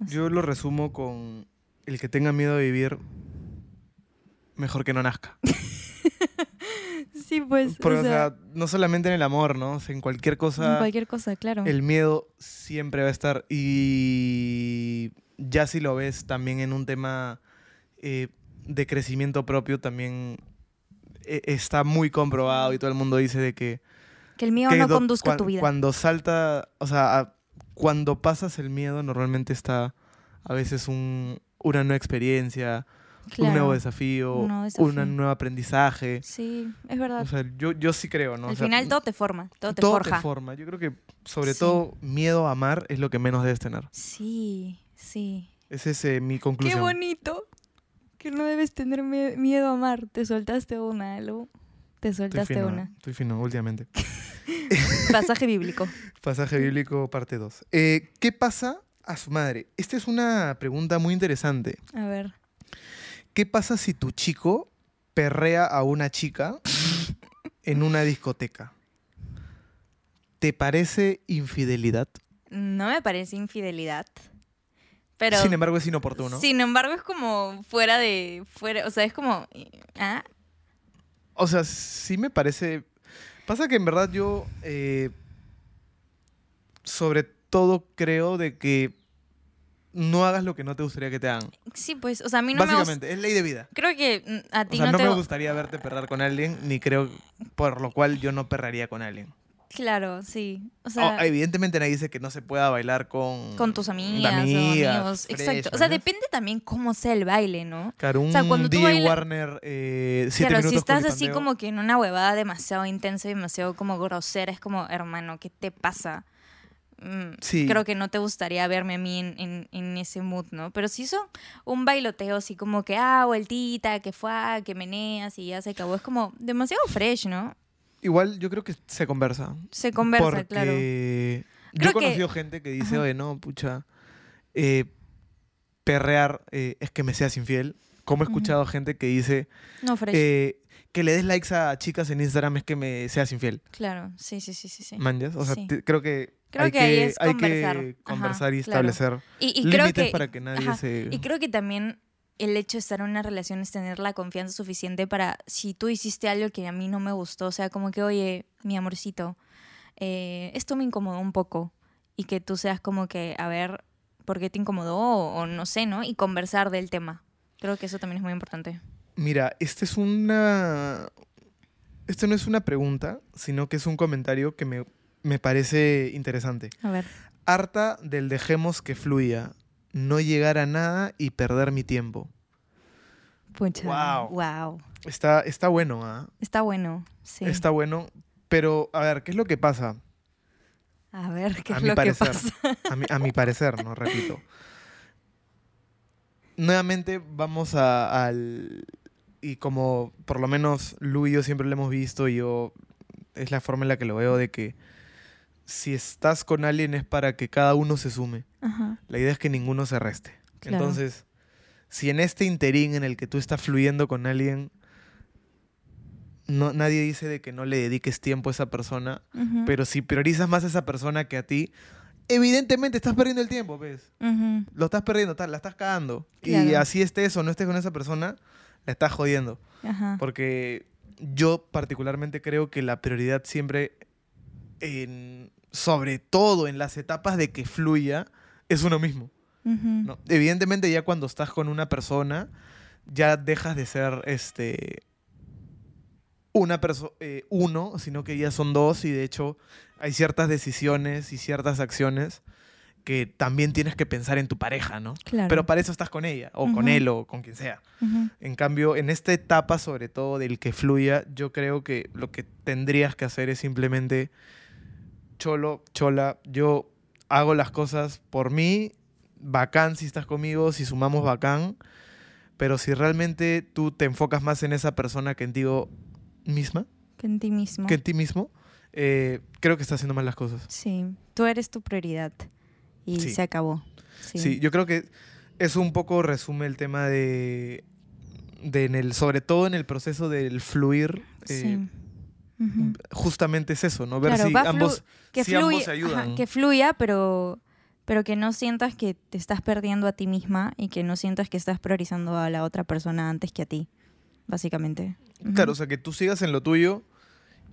S1: Yo lo resumo con el que tenga miedo de vivir, mejor que no nazca. [laughs]
S2: Sí, pues.
S1: Porque, o sea, no solamente en el amor, ¿no? O sea, en cualquier cosa,
S2: cualquier cosa, claro.
S1: el miedo siempre va a estar. Y ya si lo ves también en un tema eh, de crecimiento propio, también eh, está muy comprobado y todo el mundo dice de que...
S2: Que el miedo
S1: que
S2: no
S1: do-
S2: conduzca
S1: cua-
S2: tu vida.
S1: Cuando salta, o sea, a- cuando pasas el miedo, normalmente está a veces un, una nueva experiencia,
S2: Claro. Un nuevo desafío.
S1: un nuevo aprendizaje.
S2: Sí, es verdad.
S1: O sea, yo, yo sí creo, ¿no?
S2: Al
S1: O sea,
S2: final todo te forma, todo te
S1: todo
S2: forja.
S1: te forma. Yo creo que, sobre
S2: Sí.
S1: todo, miedo a amar es lo que menos debes tener.
S2: Sí, sí.
S1: Esa es eh, mi
S2: Qué
S1: conclusión.
S2: bonito. Que no debes tener mie- miedo a amar. Te soltaste una, Lu. Te
S1: Estoy
S2: soltaste
S1: fino,
S2: una.
S1: ¿eh? estoy fino últimamente. [laughs]
S2: Pasaje bíblico.
S1: Pasaje bíblico, parte 2. ¿Qué pasa a su madre? Esta es una pregunta muy interesante.
S2: A ver.
S1: ¿Qué pasa si tu chico perrea a una chica en una discoteca? ¿Te parece infidelidad?
S2: No me parece infidelidad. Pero.
S1: Sin embargo, es inoportuno.
S2: Sin embargo, es como fuera de. fuera O sea, es como. ¿Ah?
S1: O sea, sí me parece. Pasa que en verdad yo. eh, sobre todo creo de que no hagas lo que no te gustaría que te hagan.
S2: Sí, pues, o sea, a mí no me.
S1: Básicamente, es ley de vida.
S2: Creo que mm, a
S1: O
S2: ti
S1: sea,
S2: no,
S1: no
S2: te
S1: me
S2: gu-
S1: gustaría verte perrar con alguien, ni creo, por lo cual yo no perraría con alguien.
S2: Claro, sí. O
S1: Oh,
S2: sea,
S1: evidentemente nadie dice que no se pueda bailar con...
S2: con tus amigas,
S1: amigas,
S2: o amigos.
S1: fresh,
S2: Exacto. O sea, depende también cómo sea el baile, ¿no?
S1: Claro, un
S2: O sea, cuando tú baila-
S1: Warner, eh, siete
S2: Claro, si estás así como que en una huevada demasiado intensa, demasiado como grosera, es como, hermano, ¿qué te pasa? Mm,
S1: Sí.
S2: Creo que no te gustaría verme a mí en, en- en ese mood, ¿no? Pero si hizo un bailoteo así como que, ah, vueltita, que fue, que meneas y ya se acabó, es como demasiado fresh, ¿no?
S1: Igual yo creo que se conversa.
S2: Se conversa,
S1: porque
S2: claro.
S1: Yo
S2: Creo
S1: he conocido
S2: que-
S1: gente que dice,
S2: Ajá.
S1: oye, no, pucha, eh, perrear eh, es que me seas infiel. Como he escuchado gente que dice
S2: No, fresh.
S1: eh, que le des likes a chicas en Instagram es que me seas infiel.
S2: claro, sí, sí, sí, sí. sí.
S1: ¿Manjas? O sea,
S2: Sí.
S1: creo que
S2: Creo
S1: hay
S2: que
S1: que,
S2: ahí es
S1: hay
S2: conversar.
S1: que
S2: Ajá,
S1: conversar y
S2: claro.
S1: establecer
S2: Y, creo
S1: límites
S2: que,
S1: para que nadie
S2: ajá,
S1: se...
S2: Y creo que también el hecho de estar en una relación es tener la confianza suficiente para, si tú hiciste algo que a mí no me gustó, o sea, como que, oye, mi amorcito, eh, esto me incomodó un poco. Y que tú seas como que, a ver, ¿por qué te incomodó? O, o no sé, ¿no? Y conversar del tema. Creo que eso también es muy importante.
S1: Mira, este es una... Esto no es una pregunta, sino que es un comentario que me, me parece interesante.
S2: A ver.
S1: Harta del dejemos que fluya, no llegar a nada y perder mi tiempo.
S2: Pucha.
S1: Guau.
S2: Wow.
S1: Está, está bueno, ¿ah?
S2: Está bueno, sí.
S1: Está bueno. Pero, a ver, ¿qué es lo que pasa?
S2: A ver, ¿qué
S1: a
S2: es
S1: mi
S2: lo que
S1: parecer.
S2: pasa?
S1: A mi, a mi parecer, ¿no? Repito. Nuevamente vamos a- al... Y como por lo menos Lu y yo siempre lo hemos visto, y yo es la forma en la que lo veo de que si estás con alguien es para que cada uno se sume.
S2: Ajá.
S1: La idea es que ninguno se reste.
S2: Claro.
S1: Entonces, si en este interín en el que tú estás fluyendo con alguien, no, nadie dice de que no le dediques tiempo a esa persona, pero si priorizas más a esa persona que a ti, evidentemente estás perdiendo el tiempo, ¿ves? Lo estás perdiendo, la estás cagando. Y así estés o no estés con esa persona, la estás jodiendo.
S2: Ajá.
S1: Porque yo particularmente creo que la prioridad siempre, en- sobre todo en las etapas de que fluya, es uno mismo. ¿no? Evidentemente ya cuando estás con una persona, ya dejas de ser este una persona uno, sino que ya son dos y de hecho hay ciertas decisiones y ciertas acciones que también tienes que pensar en tu pareja, ¿no?
S2: Claro.
S1: Pero para eso estás con ella, o con él, o con quien sea. En cambio, en esta etapa, sobre todo del que fluya, yo creo que lo que tendrías que hacer es simplemente, cholo, chola, yo hago las cosas por mí, bacán si estás conmigo, si sumamos bacán, pero si realmente tú te enfocas más en esa persona que en ti misma,
S2: Que en ti mismo.
S1: que en ti mismo, eh, creo que estás haciendo mal las cosas.
S2: Sí, tú eres tu prioridad. Y
S1: Sí.
S2: se acabó. Sí.
S1: Sí. yo creo que eso un poco resume el tema de, de en el, sobre todo en el proceso del fluir. eh,
S2: Sí.
S1: Justamente es eso, ¿no? Ver
S2: Claro,
S1: si ambos,
S2: que,
S1: si
S2: fluya,
S1: ambos se ayudan.
S2: ajá, que fluya, pero, pero que no sientas que te estás perdiendo a ti misma y que no sientas que estás priorizando a la otra persona antes que a ti, básicamente.
S1: Claro, o sea, que tú sigas en lo tuyo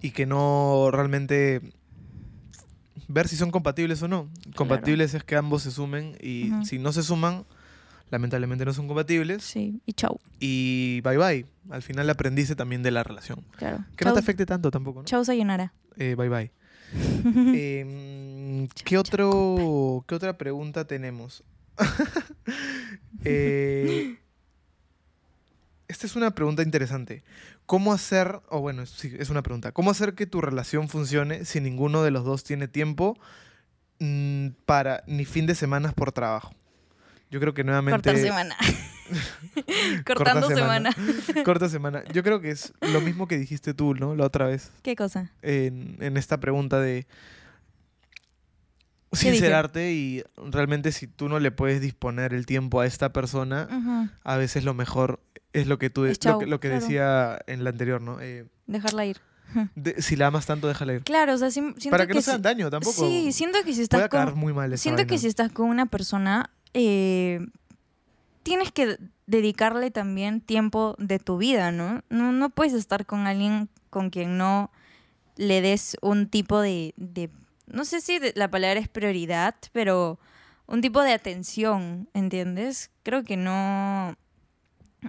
S1: y que no realmente ver si son compatibles o no. Compatibles es que ambos se sumen y si no se suman, lamentablemente no son compatibles
S2: Sí, y chau.
S1: y bye bye. Al final aprendiste también de la relación.
S2: Claro.
S1: Que
S2: chau,
S1: no te afecte tanto tampoco, ¿no?
S2: Chau, sayonara.
S1: Eh, bye bye. [laughs] Em, ¿qué, otro, ¿Qué otra pregunta tenemos? [laughs] Eh, esta es una pregunta interesante. ¿Cómo hacer, o bueno, sí, es una pregunta, ¿cómo hacer que tu relación funcione si ninguno de los dos tiene tiempo mm, para ni fin de semanas por trabajo? Yo creo que nuevamente...
S2: Cortar semana. [laughs] Cortando semana. [laughs]
S1: Corta semana. Yo creo que es lo mismo que dijiste tú, ¿no? La otra vez
S2: ¿Qué cosa?
S1: en, en esta pregunta de sincerarte y realmente si tú no le puedes disponer el tiempo a esta persona, a veces lo mejor es lo que tú
S2: Es
S1: lo que, lo que
S2: claro.
S1: decía en la anterior, ¿no? Eh,
S2: Dejarla ir.
S1: de- si la amas tanto, déjala ir.
S2: Claro, o sea, sim- siento
S1: Para que, no
S2: si-
S1: se hagan daño tampoco.
S2: Sí, siento que si estás con...
S1: muy mal esa
S2: Siento que si estás con una persona, eh, tienes que dedicarle también tiempo de tu vida, ¿no? ¿no? No puedes estar con alguien con quien no le des un tipo de, de- no sé si de- la palabra es prioridad, pero un tipo de atención, ¿entiendes? Creo que no,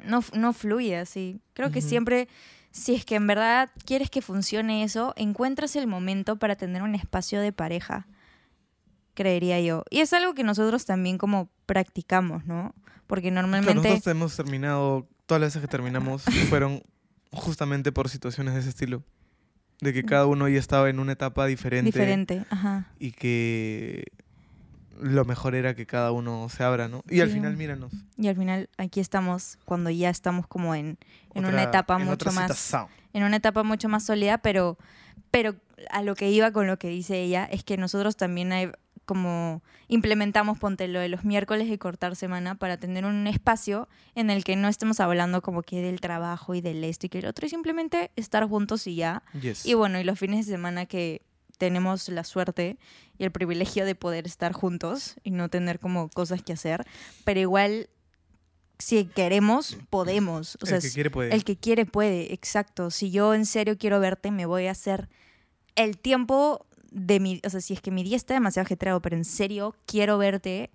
S2: no, no fluye así. Creo que siempre, si es que en verdad quieres que funcione eso, encuentras el momento para tener un espacio de pareja, creería yo. Y es algo que nosotros también como practicamos, ¿no? Porque
S1: Claro,
S2: normalmente...
S1: nosotros hemos terminado, todas las veces que terminamos fueron justamente por situaciones de ese estilo. De que cada uno ya estaba en una etapa diferente.
S2: Diferente, ajá.
S1: Y que lo mejor era que cada uno se abra, ¿no? Y al final, míranos.
S2: Y al final aquí estamos cuando ya estamos como en, en una etapa
S1: en
S2: mucho más en una etapa mucho más sólida, pero pero a lo que iba con lo que dice ella es que nosotros también hay como implementamos ponte lo de los miércoles de cortar semana para tener un espacio en el que no estemos hablando como que del trabajo y del esto y que el otro y simplemente estar juntos y ya.
S1: Yes.
S2: Y bueno, y los fines de semana que tenemos la suerte y el privilegio de poder estar juntos y no tener como cosas que hacer, pero igual si queremos podemos, o sea,
S1: el que quiere puede.
S2: el que quiere puede, exacto. Si yo en serio quiero verte, me voy a hacer el tiempo de mi, o sea, si es que mi día está demasiado ajetreado, pero en serio quiero verte,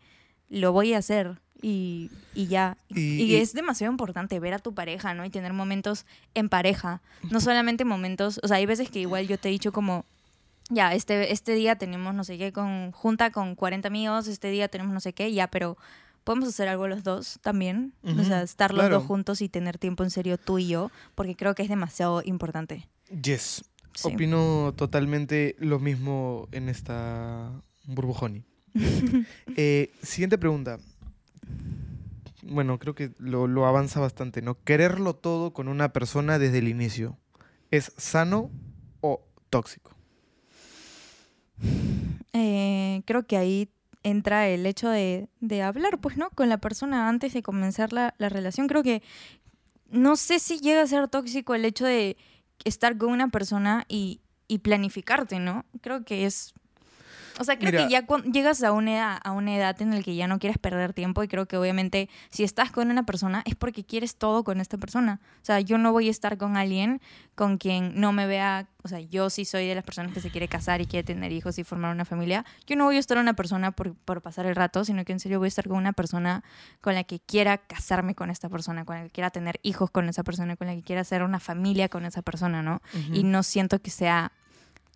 S2: lo voy a hacer y, y ya. Y, es demasiado importante ver a tu pareja, ¿no? Y tener momentos en pareja, no solamente momentos, o sea, hay veces que igual yo te he dicho como, ya, este, este día tenemos no sé qué, con, junta con 40 amigos, este día tenemos no sé qué, ya, pero podemos hacer algo los dos también, o
S1: Ujú,
S2: sea, estar los
S1: claro.
S2: dos juntos y tener tiempo en serio tú y yo, porque creo que es demasiado importante.
S1: Yes.
S2: Sí.
S1: Opino totalmente lo mismo en esta burbujoni. [laughs] Eh, siguiente pregunta. Bueno, creo que lo, lo avanza bastante, ¿no? Quererlo todo con una persona desde el inicio. ¿Es sano o tóxico?
S2: Eh, creo que ahí entra el hecho de, de hablar, pues, ¿no? Con la persona antes de comenzar la, la relación. Creo que no sé si llega a ser tóxico el hecho de estar con una persona y, y planificarte, ¿no? Creo que es... O sea, creo
S1: Mira.
S2: que ya llegas a una, edad, a una edad en la que ya no quieres perder tiempo y creo que obviamente si estás con una persona es porque quieres todo con esta persona. O sea, yo no voy a estar con alguien con quien no me vea, o sea, yo sí soy de las personas que se quiere casar y quiere tener hijos y formar una familia. Yo no voy a estar con una persona por, por pasar el rato, sino que en serio voy a estar con una persona con la que quiera casarme con esta persona, con la que quiera tener hijos con esa persona, con la que quiera hacer una familia con esa persona, ¿no? Y no siento que sea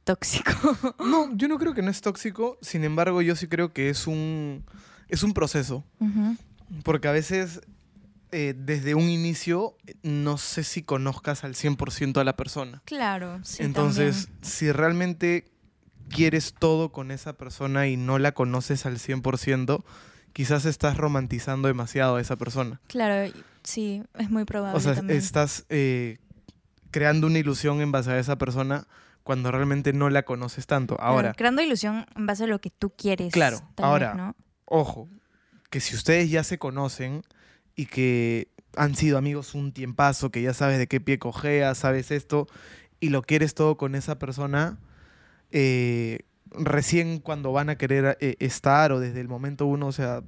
S2: tóxico. [laughs]
S1: No, yo no creo que no es tóxico, sin embargo yo sí creo que es un, es un proceso. Porque a veces eh, desde un inicio no sé si conozcas al 100% a la persona.
S2: Claro, sí.
S1: Entonces,
S2: también.
S1: si realmente quieres todo con esa persona y no la conoces al 100%, quizás estás romantizando demasiado a esa persona.
S2: Claro, sí, es muy probable
S1: O sea,
S2: también.
S1: estás eh, creando una ilusión en base a esa persona cuando realmente no la conoces tanto.
S2: Claro,
S1: Ahora,
S2: creando ilusión en base a lo que tú quieres.
S1: Claro, ahora-
S2: vez, ¿no?
S1: ojo, que si ustedes ya se conocen y que han sido amigos un tiempazo, que ya sabes de qué pie cojea, sabes esto, y lo quieres todo con esa persona, eh, recién cuando van a querer eh, estar o desde el momento uno, o sea,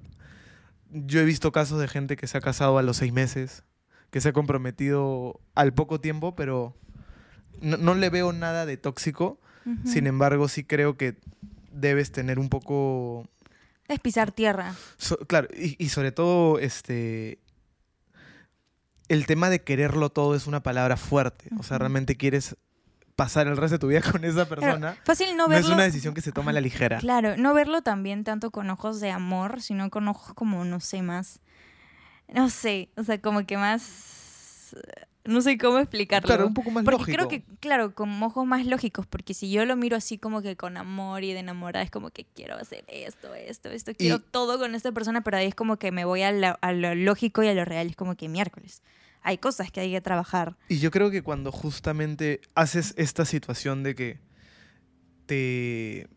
S1: yo he visto casos de gente que se ha casado a los seis meses, que se ha comprometido al poco tiempo, pero no, no le veo nada de tóxico, sin embargo sí creo que debes tener un poco
S2: Es pisar tierra.
S1: So- claro, y, y sobre todo, este. El tema de quererlo todo es una palabra fuerte. O sea, realmente quieres pasar el resto de tu vida con esa
S2: Claro,
S1: persona.
S2: fácil no
S1: no,
S2: verlo.
S1: es una decisión que se toma a la ligera.
S2: Claro, no verlo también tanto con ojos de amor, sino con ojos como, no sé, más. No sé, o sea, como que más. No sé cómo explicarlo.
S1: Claro, un poco más
S2: porque
S1: lógico.
S2: creo que, claro, con ojos más lógicos, porque si yo lo miro así como que con amor y de enamorada, es como que quiero hacer esto, esto, esto, quiero todo con esta persona, pero ahí es como que me voy a, la- a lo lógico y a lo real, es como que miércoles. Hay cosas que hay que trabajar.
S1: Y yo creo que cuando justamente haces esta situación de que te.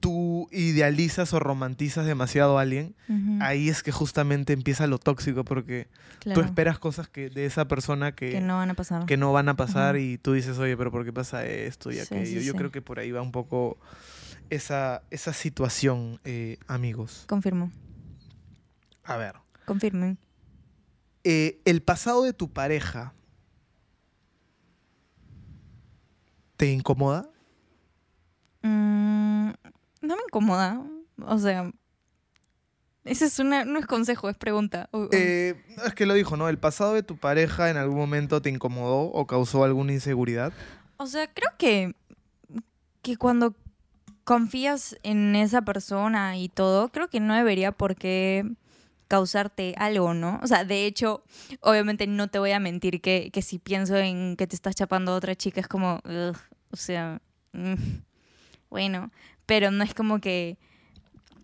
S1: Tú idealizas o romantizas demasiado a alguien, ahí es que justamente empieza lo tóxico, porque
S2: claro,
S1: tú esperas cosas que de esa persona
S2: que no van a pasar.
S1: que no van a pasar y tú dices, oye, pero ¿por qué pasa esto y
S2: Sí,
S1: aquello?
S2: sí,
S1: Yo
S2: sí.
S1: creo que por ahí va un poco esa, esa situación, eh, amigos.
S2: Confirmo,
S1: A ver,
S2: confirmen.
S1: eh, el pasado de tu pareja te incomoda.
S2: Mm, no me incomoda. O sea, Ese es una, no es consejo, es pregunta.
S1: Eh, es que lo dijo, ¿no? ¿El pasado de tu pareja en algún momento te incomodó o causó alguna inseguridad?
S2: O sea, creo que, que cuando confías en esa persona y todo, creo que no debería por qué causarte algo, ¿no? O sea, de hecho, obviamente no te voy a mentir que, que si pienso en que te estás chapando a otra chica es como, ugh, o sea, mm, bueno, pero no es como que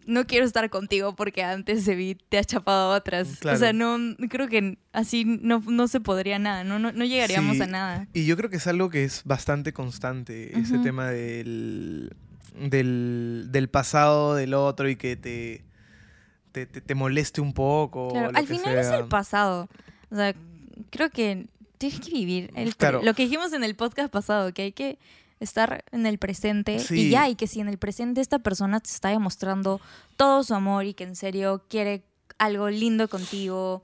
S2: no quiero estar contigo porque antes de mí te has chapado a otras.
S1: Claro.
S2: O sea, no, creo que así no, no se podría nada, no, no, no llegaríamos
S1: Sí.
S2: a nada.
S1: Y yo creo que es algo que es bastante constante, ese tema del, del, del pasado del otro y que te, te, te- te moleste un poco.
S2: Claro, al final es el pasado. O sea, creo que tienes que vivir el pre-
S1: Claro.
S2: lo que dijimos en el podcast pasado, que hay que estar en el presente
S1: Sí.
S2: y ya, y que si en el presente esta persona te está demostrando todo su amor y que en serio quiere algo lindo contigo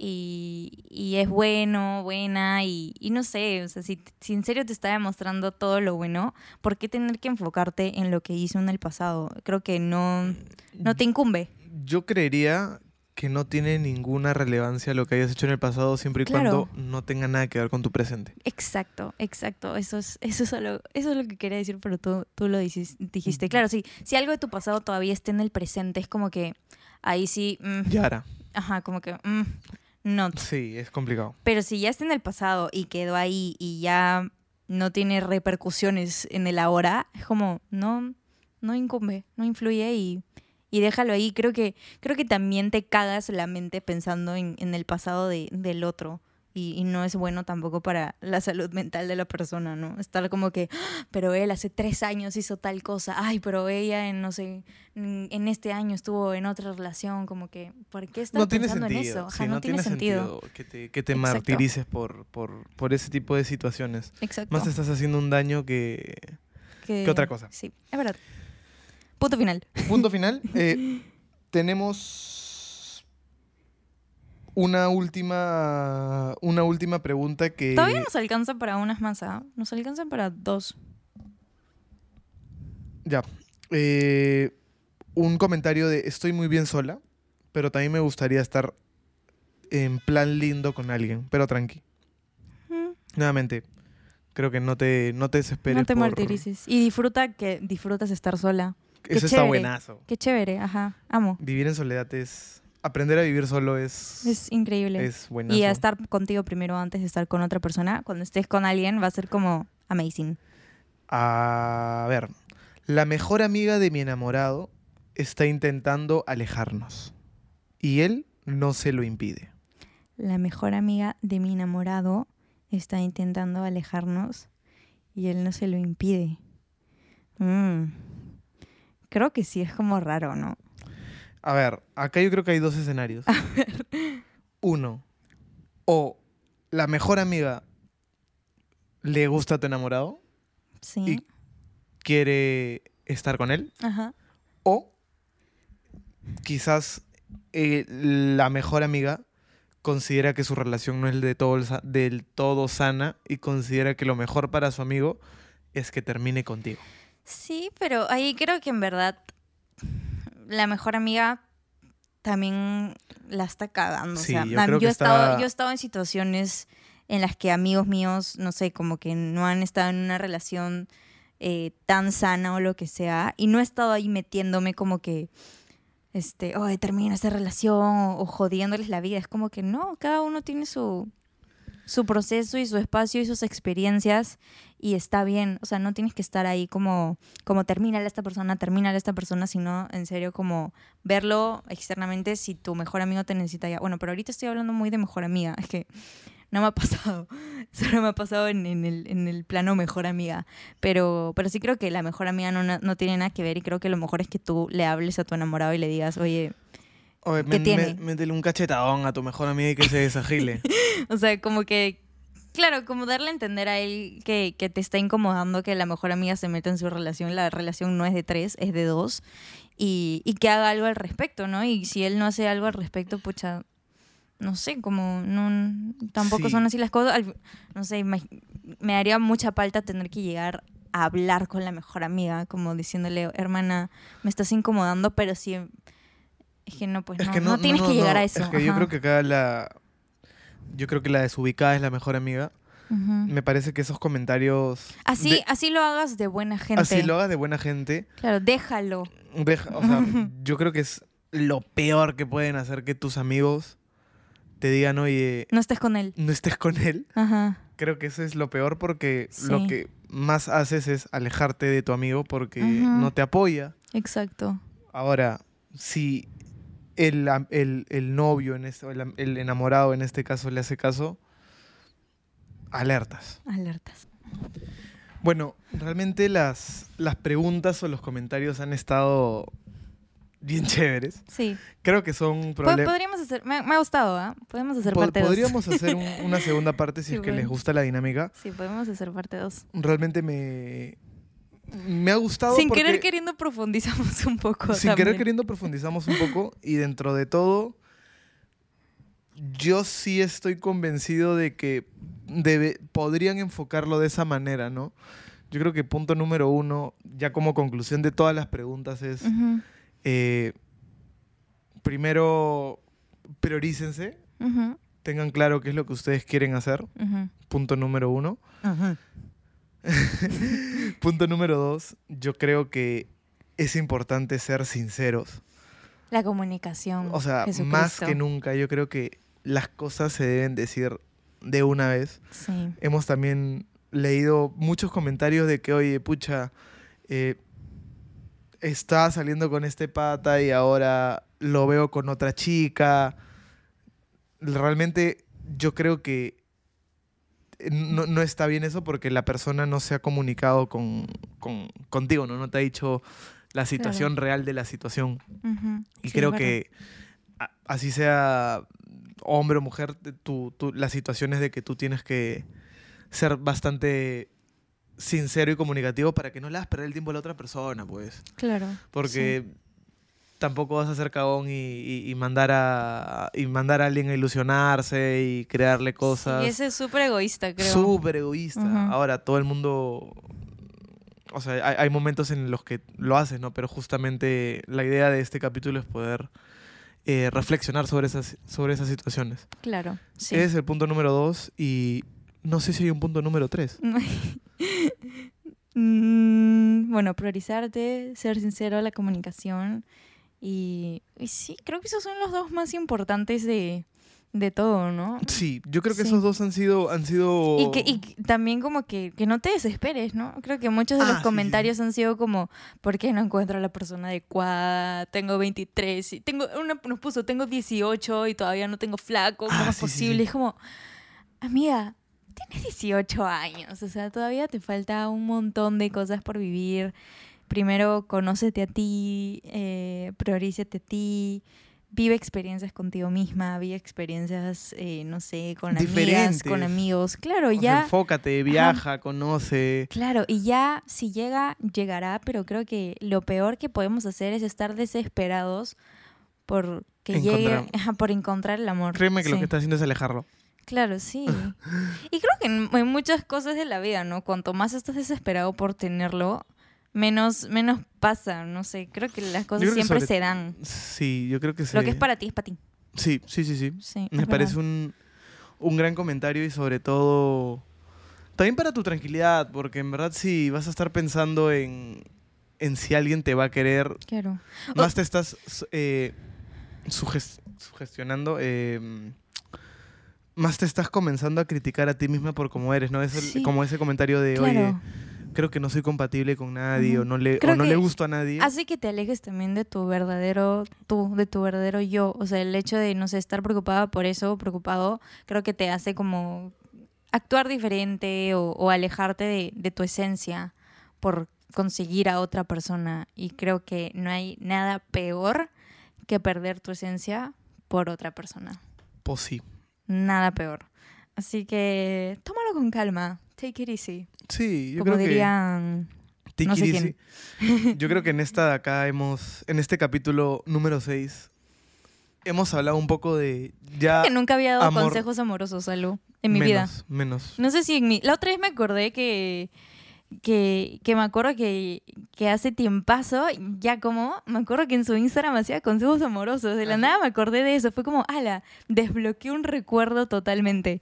S2: y, y es bueno, buena y, y no sé, o sea, si, si en serio te está demostrando todo lo bueno, ¿por qué tener que enfocarte en lo que hizo en el pasado? Creo que no, no te incumbe.
S1: Yo creería que no tiene ninguna relevancia lo que hayas hecho en el pasado siempre y
S2: Claro.
S1: cuando no tenga nada que ver con tu presente.
S2: Exacto, exacto. Eso es, eso es, algo- eso es lo que quería decir, pero tú, tú lo dices- dijiste. Claro, sí, si algo de tu pasado todavía está en el presente, es como que ahí sí, mm,
S1: Yara.
S2: ajá, como que, mm, no.
S1: Sí, es complicado.
S2: Pero si ya está en el pasado y quedó ahí y ya no tiene repercusiones en el ahora, es como, no, no incumbe, no influye y, y déjalo ahí. Creo que, creo que también te cagas la mente pensando en, en el pasado de- del otro. Y, y no es bueno tampoco para la salud mental de la persona, ¿no? Estar como que, "Ah, pero él hace tres años hizo tal cosa, ay, pero ella en, no sé, en este año estuvo en otra relación, como que, ¿por qué estar
S1: No tiene
S2: pensando
S1: sentido.
S2: en eso? Ajá,
S1: sí,
S2: no, tiene sentido.
S1: que te, que te martirices por, por, por ese tipo de situaciones.
S2: Exacto.
S1: Más te estás haciendo un daño que...
S2: que,
S1: ¿Qué otra cosa?
S2: Sí, es verdad. Punto final.
S1: Punto final. [laughs] eh, tenemos una última, una última pregunta que...
S2: Todavía nos alcanza para unas más, ¿ah? Nos alcanzan para dos.
S1: Ya. Eh, un comentario de estoy muy bien sola, pero también me gustaría estar en plan lindo con alguien, pero tranqui.
S2: Mm,
S1: Nuevamente, creo que no te, no te desesperes.
S2: no te
S1: por-
S2: martirices. Y disfruta que disfrutas estar sola. Qué
S1: Eso está buenazo.
S2: Qué chévere, ajá. Amo.
S1: Vivir en soledad es... Aprender a vivir solo es...
S2: Es increíble.
S1: es buenazo.
S2: y a estar contigo primero antes de estar con otra persona. Cuando estés con alguien va a ser como amazing.
S1: A ver, la mejor amiga de mi enamorado está intentando alejarnos y él no se lo impide.
S2: La mejor amiga de mi enamorado está intentando alejarnos y él no se lo impide. Mm. Creo que sí es como raro, ¿no?
S1: A ver, acá yo creo que hay dos escenarios. Uno, o la mejor amiga le gusta a tu enamorado
S2: Sí.
S1: y quiere estar con él,
S2: Ajá.
S1: o quizás eh, la mejor amiga considera que su relación no es de todo, del todo sana y considera que lo mejor para su amigo es que termine contigo.
S2: Sí, pero ahí creo que en verdad la mejor amiga también la está cagando.
S1: Sí,
S2: o sea,
S1: yo creo que
S2: he estado,
S1: está-
S2: yo he estado en situaciones en las que amigos míos, no sé, como que no han estado en una relación eh, tan sana o lo que sea, y no he estado ahí metiéndome como que, este, oh, termina esta relación o, o jodiéndoles la vida. Es como que no, cada uno tiene su, su proceso y su espacio y sus experiencias y está bien. O sea, no tienes que estar ahí como, como termina esta persona, termina esta persona, sino en serio como verlo externamente si tu mejor amigo te necesita ya. Bueno, pero ahorita estoy hablando muy de mejor amiga. [laughs] Es que no me ha pasado. [laughs] Solo me ha pasado en, en el, en el plano mejor amiga. Pero, pero sí creo que la mejor amiga no, no tiene nada que ver y creo que lo mejor es que tú le hables a tu enamorado y le digas, oye,
S1: Oye,
S2: ¿Qué
S1: men-
S2: tiene?
S1: me- métele un cachetadón a tu mejor amiga y que se desagile. [laughs]
S2: O sea, como que, claro, como darle a entender a él que, que te está incomodando que la mejor amiga se meta en su relación. La relación no es de tres, es de dos. Y, y que haga algo al respecto, ¿no? Y si él no hace algo al respecto, pucha, no sé, como no, tampoco
S1: Sí.
S2: son así las cosas. No sé, imag- me haría mucha falta tener que llegar a hablar con la mejor amiga, como diciéndole, hermana, me estás incomodando, pero si Es que no, pues
S1: Es
S2: no,
S1: que
S2: no,
S1: no,
S2: tienes que llegar a eso.
S1: Es que yo creo que acá la. Yo creo que la desubicada es la mejor amiga. Me parece que esos comentarios.
S2: Así,
S1: de-
S2: así lo hagas de buena gente.
S1: así lo hagas de buena gente.
S2: Claro, déjalo.
S1: deja- o sea, yo creo que es lo peor que pueden hacer que tus amigos te digan, oye,
S2: No estés con él.
S1: no estés con él.
S2: Ajá.
S1: Creo que eso es lo peor porque lo que más haces es alejarte de tu amigo porque no te apoya.
S2: Exacto.
S1: Ahora, si el, el- el novio, en este, el, el enamorado en este caso le hace caso, alertas.
S2: Alertas.
S1: Bueno, realmente las, las preguntas o los comentarios han estado bien chéveres.
S2: Sí.
S1: Creo que son problemas.
S2: Podríamos hacer. Me, me ha gustado, ¿ah? Podemos hacer parte 2.
S1: Podríamos hacer un- una segunda [laughs] parte si
S2: Sí,
S1: es que les gusta la dinámica.
S2: Sí, podemos hacer parte 2.
S1: Realmente me, me ha gustado.
S2: Sin
S1: porque-
S2: querer queriendo profundizamos un poco.
S1: Sin
S2: también.
S1: querer queriendo profundizamos un poco y dentro de todo, yo sí estoy convencido de que debe, podrían enfocarlo de esa manera, ¿no? Yo creo que punto número uno, ya como conclusión de todas las preguntas, es eh, primero priorícense, tengan claro qué es lo que ustedes quieren hacer, punto número uno. [laughs] punto número dos, yo creo que es importante ser sinceros.
S2: La comunicación.
S1: O sea, más que nunca, yo creo que las cosas se deben decir de una vez.
S2: Sí.
S1: Hemos también leído muchos comentarios de que, oye, pucha, eh, estaba saliendo con este pata y ahora lo veo con otra chica. Realmente yo creo que no, no está bien eso porque la persona no se ha comunicado con, con- contigo, ¿no? No te ha dicho la situación real de la situación. Y
S2: Sí,
S1: creo que a- así sea hombre o mujer, tú, tú- la situación es de que tú tienes que ser bastante sincero y comunicativo para que no le hagas perder el tiempo a la otra persona, pues.
S2: Claro.
S1: Porque tampoco vas a ser cagón y, y- y mandar a y mandar a alguien a ilusionarse y crearle cosas.
S2: Y ese es súper egoísta, creo.
S1: Súper egoísta. Ahora, todo el mundo. O sea, hay, hay momentos en los que lo haces, ¿no? Pero justamente la idea de este capítulo es poder eh, reflexionar sobre esas, sobre esas situaciones.
S2: Claro. Sí.
S1: Ese es el punto número dos y no sé si hay un punto número tres. [laughs]
S2: Mm, bueno, priorizarte, ser sincero, la comunicación. Y, y sí, creo que esos son los dos más importantes de, de todo, ¿no?
S1: Sí, yo creo que
S2: Sí.
S1: esos dos han sido... Han sido...
S2: Y, que, y también como que, que no te desesperes, ¿no? Creo que muchos de
S1: Ah,
S2: los
S1: sí, sí,
S2: comentarios han sido como, ¿por qué no encuentro a la persona adecuada? Tengo 23, y tengo, una nos puso, tengo 18 y todavía no tengo flaco, ¿cómo
S1: Ah,
S2: es posible? Es como, amiga, tienes 18 años, o sea, todavía te falta un montón de cosas por vivir. Primero, conócete a ti, eh, priorízate a ti, vive experiencias contigo misma, vive experiencias, eh, no sé, con amigas,
S1: Diferentes.
S2: con amigos. Claro,
S1: O sea,
S2: ya...
S1: enfócate, viaja, conoce.
S2: Claro, y ya si llega, llegará, pero creo que lo peor que podemos hacer es estar desesperados por que llegue, ajá, por encontrar el amor.
S1: Créeme que lo que está haciendo es alejarlo.
S2: Claro, sí. [laughs] y creo que en, en muchas cosas de la vida, ¿no? Cuanto más estás desesperado por tenerlo, menos, menos pasa, no sé. Creo que las cosas siempre
S1: sobre-
S2: se dan.
S1: Sí, yo creo que sí.
S2: Lo que es para ti es para ti.
S1: Sí, sí, sí, sí.
S2: Sí,
S1: Me parece un, un gran comentario y sobre todo también para tu tranquilidad, porque en verdad si vas a estar pensando en, en si alguien te va a querer,
S2: Claro.
S1: más te estás eh, suges- sugestionando, eh, más te estás comenzando a criticar a ti misma por cómo eres, ¿no? Es el-
S2: Sí.
S1: como ese comentario de, oye,
S2: Claro.
S1: Creo que no soy compatible con nadie o no le, o no le gusto a nadie.
S2: Hace que te alejes también de tu verdadero tú, de tu verdadero yo. O sea, el hecho de, no sé, estar preocupada por eso, preocupado, creo que te hace como actuar diferente o, o alejarte de, de tu esencia por conseguir a otra persona. Y creo que no hay nada peor que perder tu esencia por otra persona.
S1: Pues sí.
S2: Nada peor. Así que tómalo con calma. Take it easy.
S1: Sí, yo
S2: Como
S1: creo que...
S2: dirían... No
S1: it
S2: sé
S1: easy. Yo creo que en esta de acá hemos, en este capítulo número 6, hemos hablado un poco de ya
S2: que nunca había dado
S1: amor-
S2: consejos amorosos, algo en mi vida.
S1: menos, menos.
S2: No sé si en mi... La otra vez me acordé que que, que me acuerdo que, que hace tiempazo, ya como, me acuerdo que en su Instagram hacía consejos amorosos. De la
S1: Ajá.
S2: nada me acordé de eso. Fue como, ala, desbloqueé un recuerdo totalmente.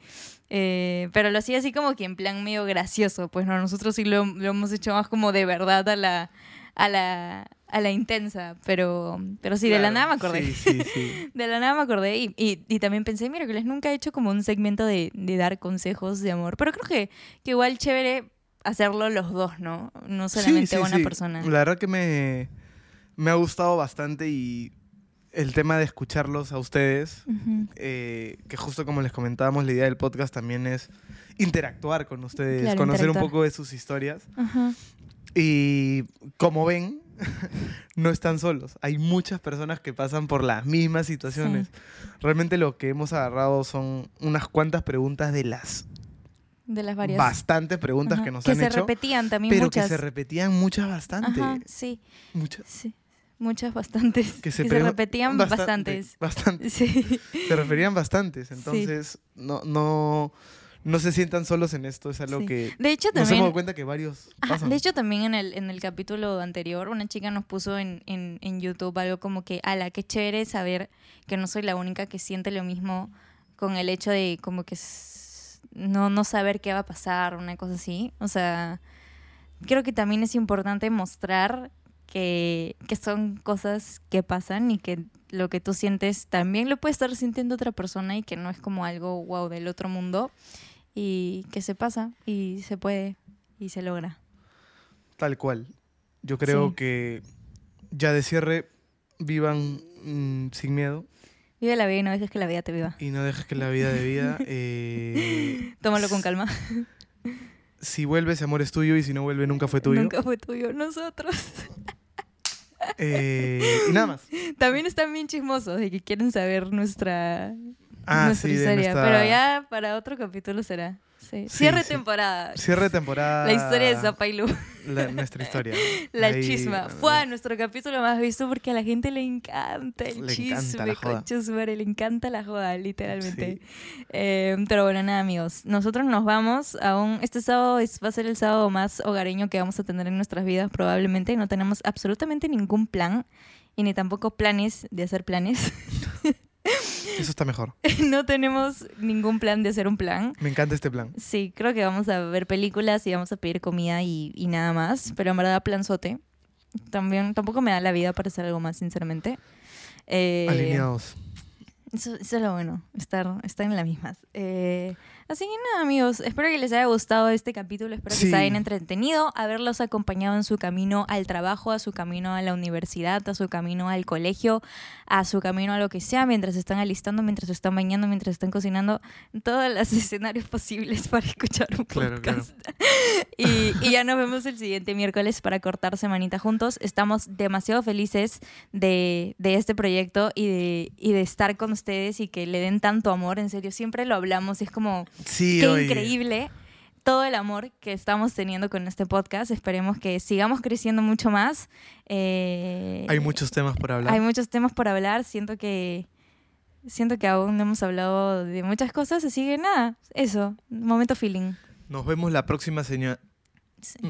S2: Eh, pero lo hacía así como que en plan medio gracioso. Pues no, nosotros sí lo, lo hemos hecho más como de verdad a la, a la, a la intensa. Pero, pero sí, de la nada me acordé.
S1: Sí, sí, sí. [laughs]
S2: De la nada me acordé y, y, y también pensé, mira, que les nunca he hecho como un segmento de, de dar consejos de amor. Pero creo que, que igual chévere hacerlo los dos, ¿no? No solamente una persona.
S1: La verdad que me, me ha gustado bastante y el tema de escucharlos a ustedes, eh, que justo como les comentábamos, la idea del podcast también es interactuar con ustedes,
S2: Claro,
S1: conocer un poco de sus historias. Y como ven, [laughs] no están solos. Hay muchas personas que pasan por las mismas situaciones. Realmente lo que hemos agarrado son unas cuantas preguntas de las
S2: De las varias.
S1: bastantes preguntas
S2: Ajá.
S1: que nos
S2: que
S1: han
S2: se
S1: hecho.
S2: repetían también
S1: Pero
S2: muchas.
S1: que se repetían muchas bastante.
S2: Ajá, sí,
S1: Muchas.
S2: sí. Muchas bastantes.
S1: Que
S2: Que
S1: se,
S2: repetían
S1: bastante,
S2: bastantes.
S1: Bastante.
S2: Sí.
S1: Se referían bastantes. Entonces, no, no, no se sientan solos en esto. Es algo
S2: Sí.
S1: que
S2: De hecho,
S1: nos hemos
S2: también.
S1: dado cuenta que varios
S2: Ajá,
S1: pasan.
S2: de hecho, también en el, en el capítulo anterior, una chica nos puso en, en, en YouTube algo como que, ala, qué chévere saber que no soy la única que siente lo mismo con el hecho de como que no, no saber qué va a pasar, una cosa así. O sea, creo que también es importante mostrar que, que son cosas que pasan y que lo que tú sientes también lo puede estar sintiendo otra persona y que no es como algo wow del otro mundo y que se pasa y se puede y se logra.
S1: Tal cual. Yo creo
S2: Sí.
S1: que ya de cierre vivan mm, sin miedo
S2: Vive la vida y no dejes que la vida te viva.
S1: y no dejes que la vida de vida. [laughs] eh,
S2: Tómalo con calma. [laughs]
S1: si vuelve, ese amor es tuyo y si no vuelve, nunca fue tuyo.
S2: Nunca fue tuyo. Nosotros. [laughs]
S1: Eh, y nada más.
S2: También están bien chismosos de que quieren saber nuestra,
S1: Ah,
S2: nuestra
S1: sí,
S2: historia.
S1: nuestra-
S2: Pero ya para otro capítulo será. Sí.
S1: Sí,
S2: Cierre
S1: sí.
S2: temporada.
S1: Cierre temporada.
S2: La historia de Zapa y Lu.
S1: la- nuestra historia. [laughs]
S2: La
S1: Ahí,
S2: chisma. Fue nuestro capítulo más visto porque a la gente le encanta el
S1: Le
S2: chisme.
S1: encanta
S2: madre, le encanta la joda, literalmente. Eh, pero bueno, nada, amigos. Nosotros nos vamos a un. Este sábado es- va a ser el sábado más hogareño que vamos a tener en nuestras vidas, probablemente. No tenemos absolutamente ningún plan y ni tampoco planes de hacer planes. [laughs]
S1: Eso está mejor. [laughs]
S2: no tenemos ningún plan de hacer un plan.
S1: Me encanta este plan.
S2: Sí, creo que vamos a ver películas y vamos a pedir comida y, y nada más. Pero en verdad, planzote. También, tampoco me da la vida para hacer algo más, sinceramente. Eh,
S1: Alineados.
S2: Eso, eso es lo bueno, estar, estar en las mismas. Eh, así que nada, amigos, espero que les haya gustado este capítulo, espero que se hayan entretenido, haberlos acompañado en su camino al trabajo, a su camino a la universidad, a su camino al colegio, a su camino a lo que sea, mientras están alistando, mientras están bañando, mientras están cocinando, todos los [laughs] escenarios posibles para escuchar un
S1: Claro, claro.
S2: podcast. [laughs] Y, y ya nos vemos el siguiente miércoles para cortar semanita juntos. Estamos demasiado felices de, de este proyecto y de, y de estar con ustedes y que le den tanto amor. En serio, siempre lo hablamos y es como,
S1: Sí,
S2: qué
S1: oye.
S2: increíble todo el amor que estamos teniendo con este podcast. Esperemos que sigamos creciendo mucho más. Eh,
S1: Hay muchos temas por hablar.
S2: hay muchos temas por hablar. Siento que siento que aún no hemos hablado de muchas cosas, así que nada, eso, momento feeling.
S1: Nos vemos la próxima señora.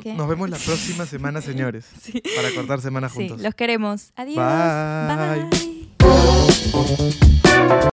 S2: ¿Qué?
S1: Nos vemos la próxima semana, señores. [laughs]
S2: Sí.
S1: Para cortar semana
S2: Sí,
S1: juntos.
S2: los queremos. Adiós.
S1: Bye.
S2: Bye.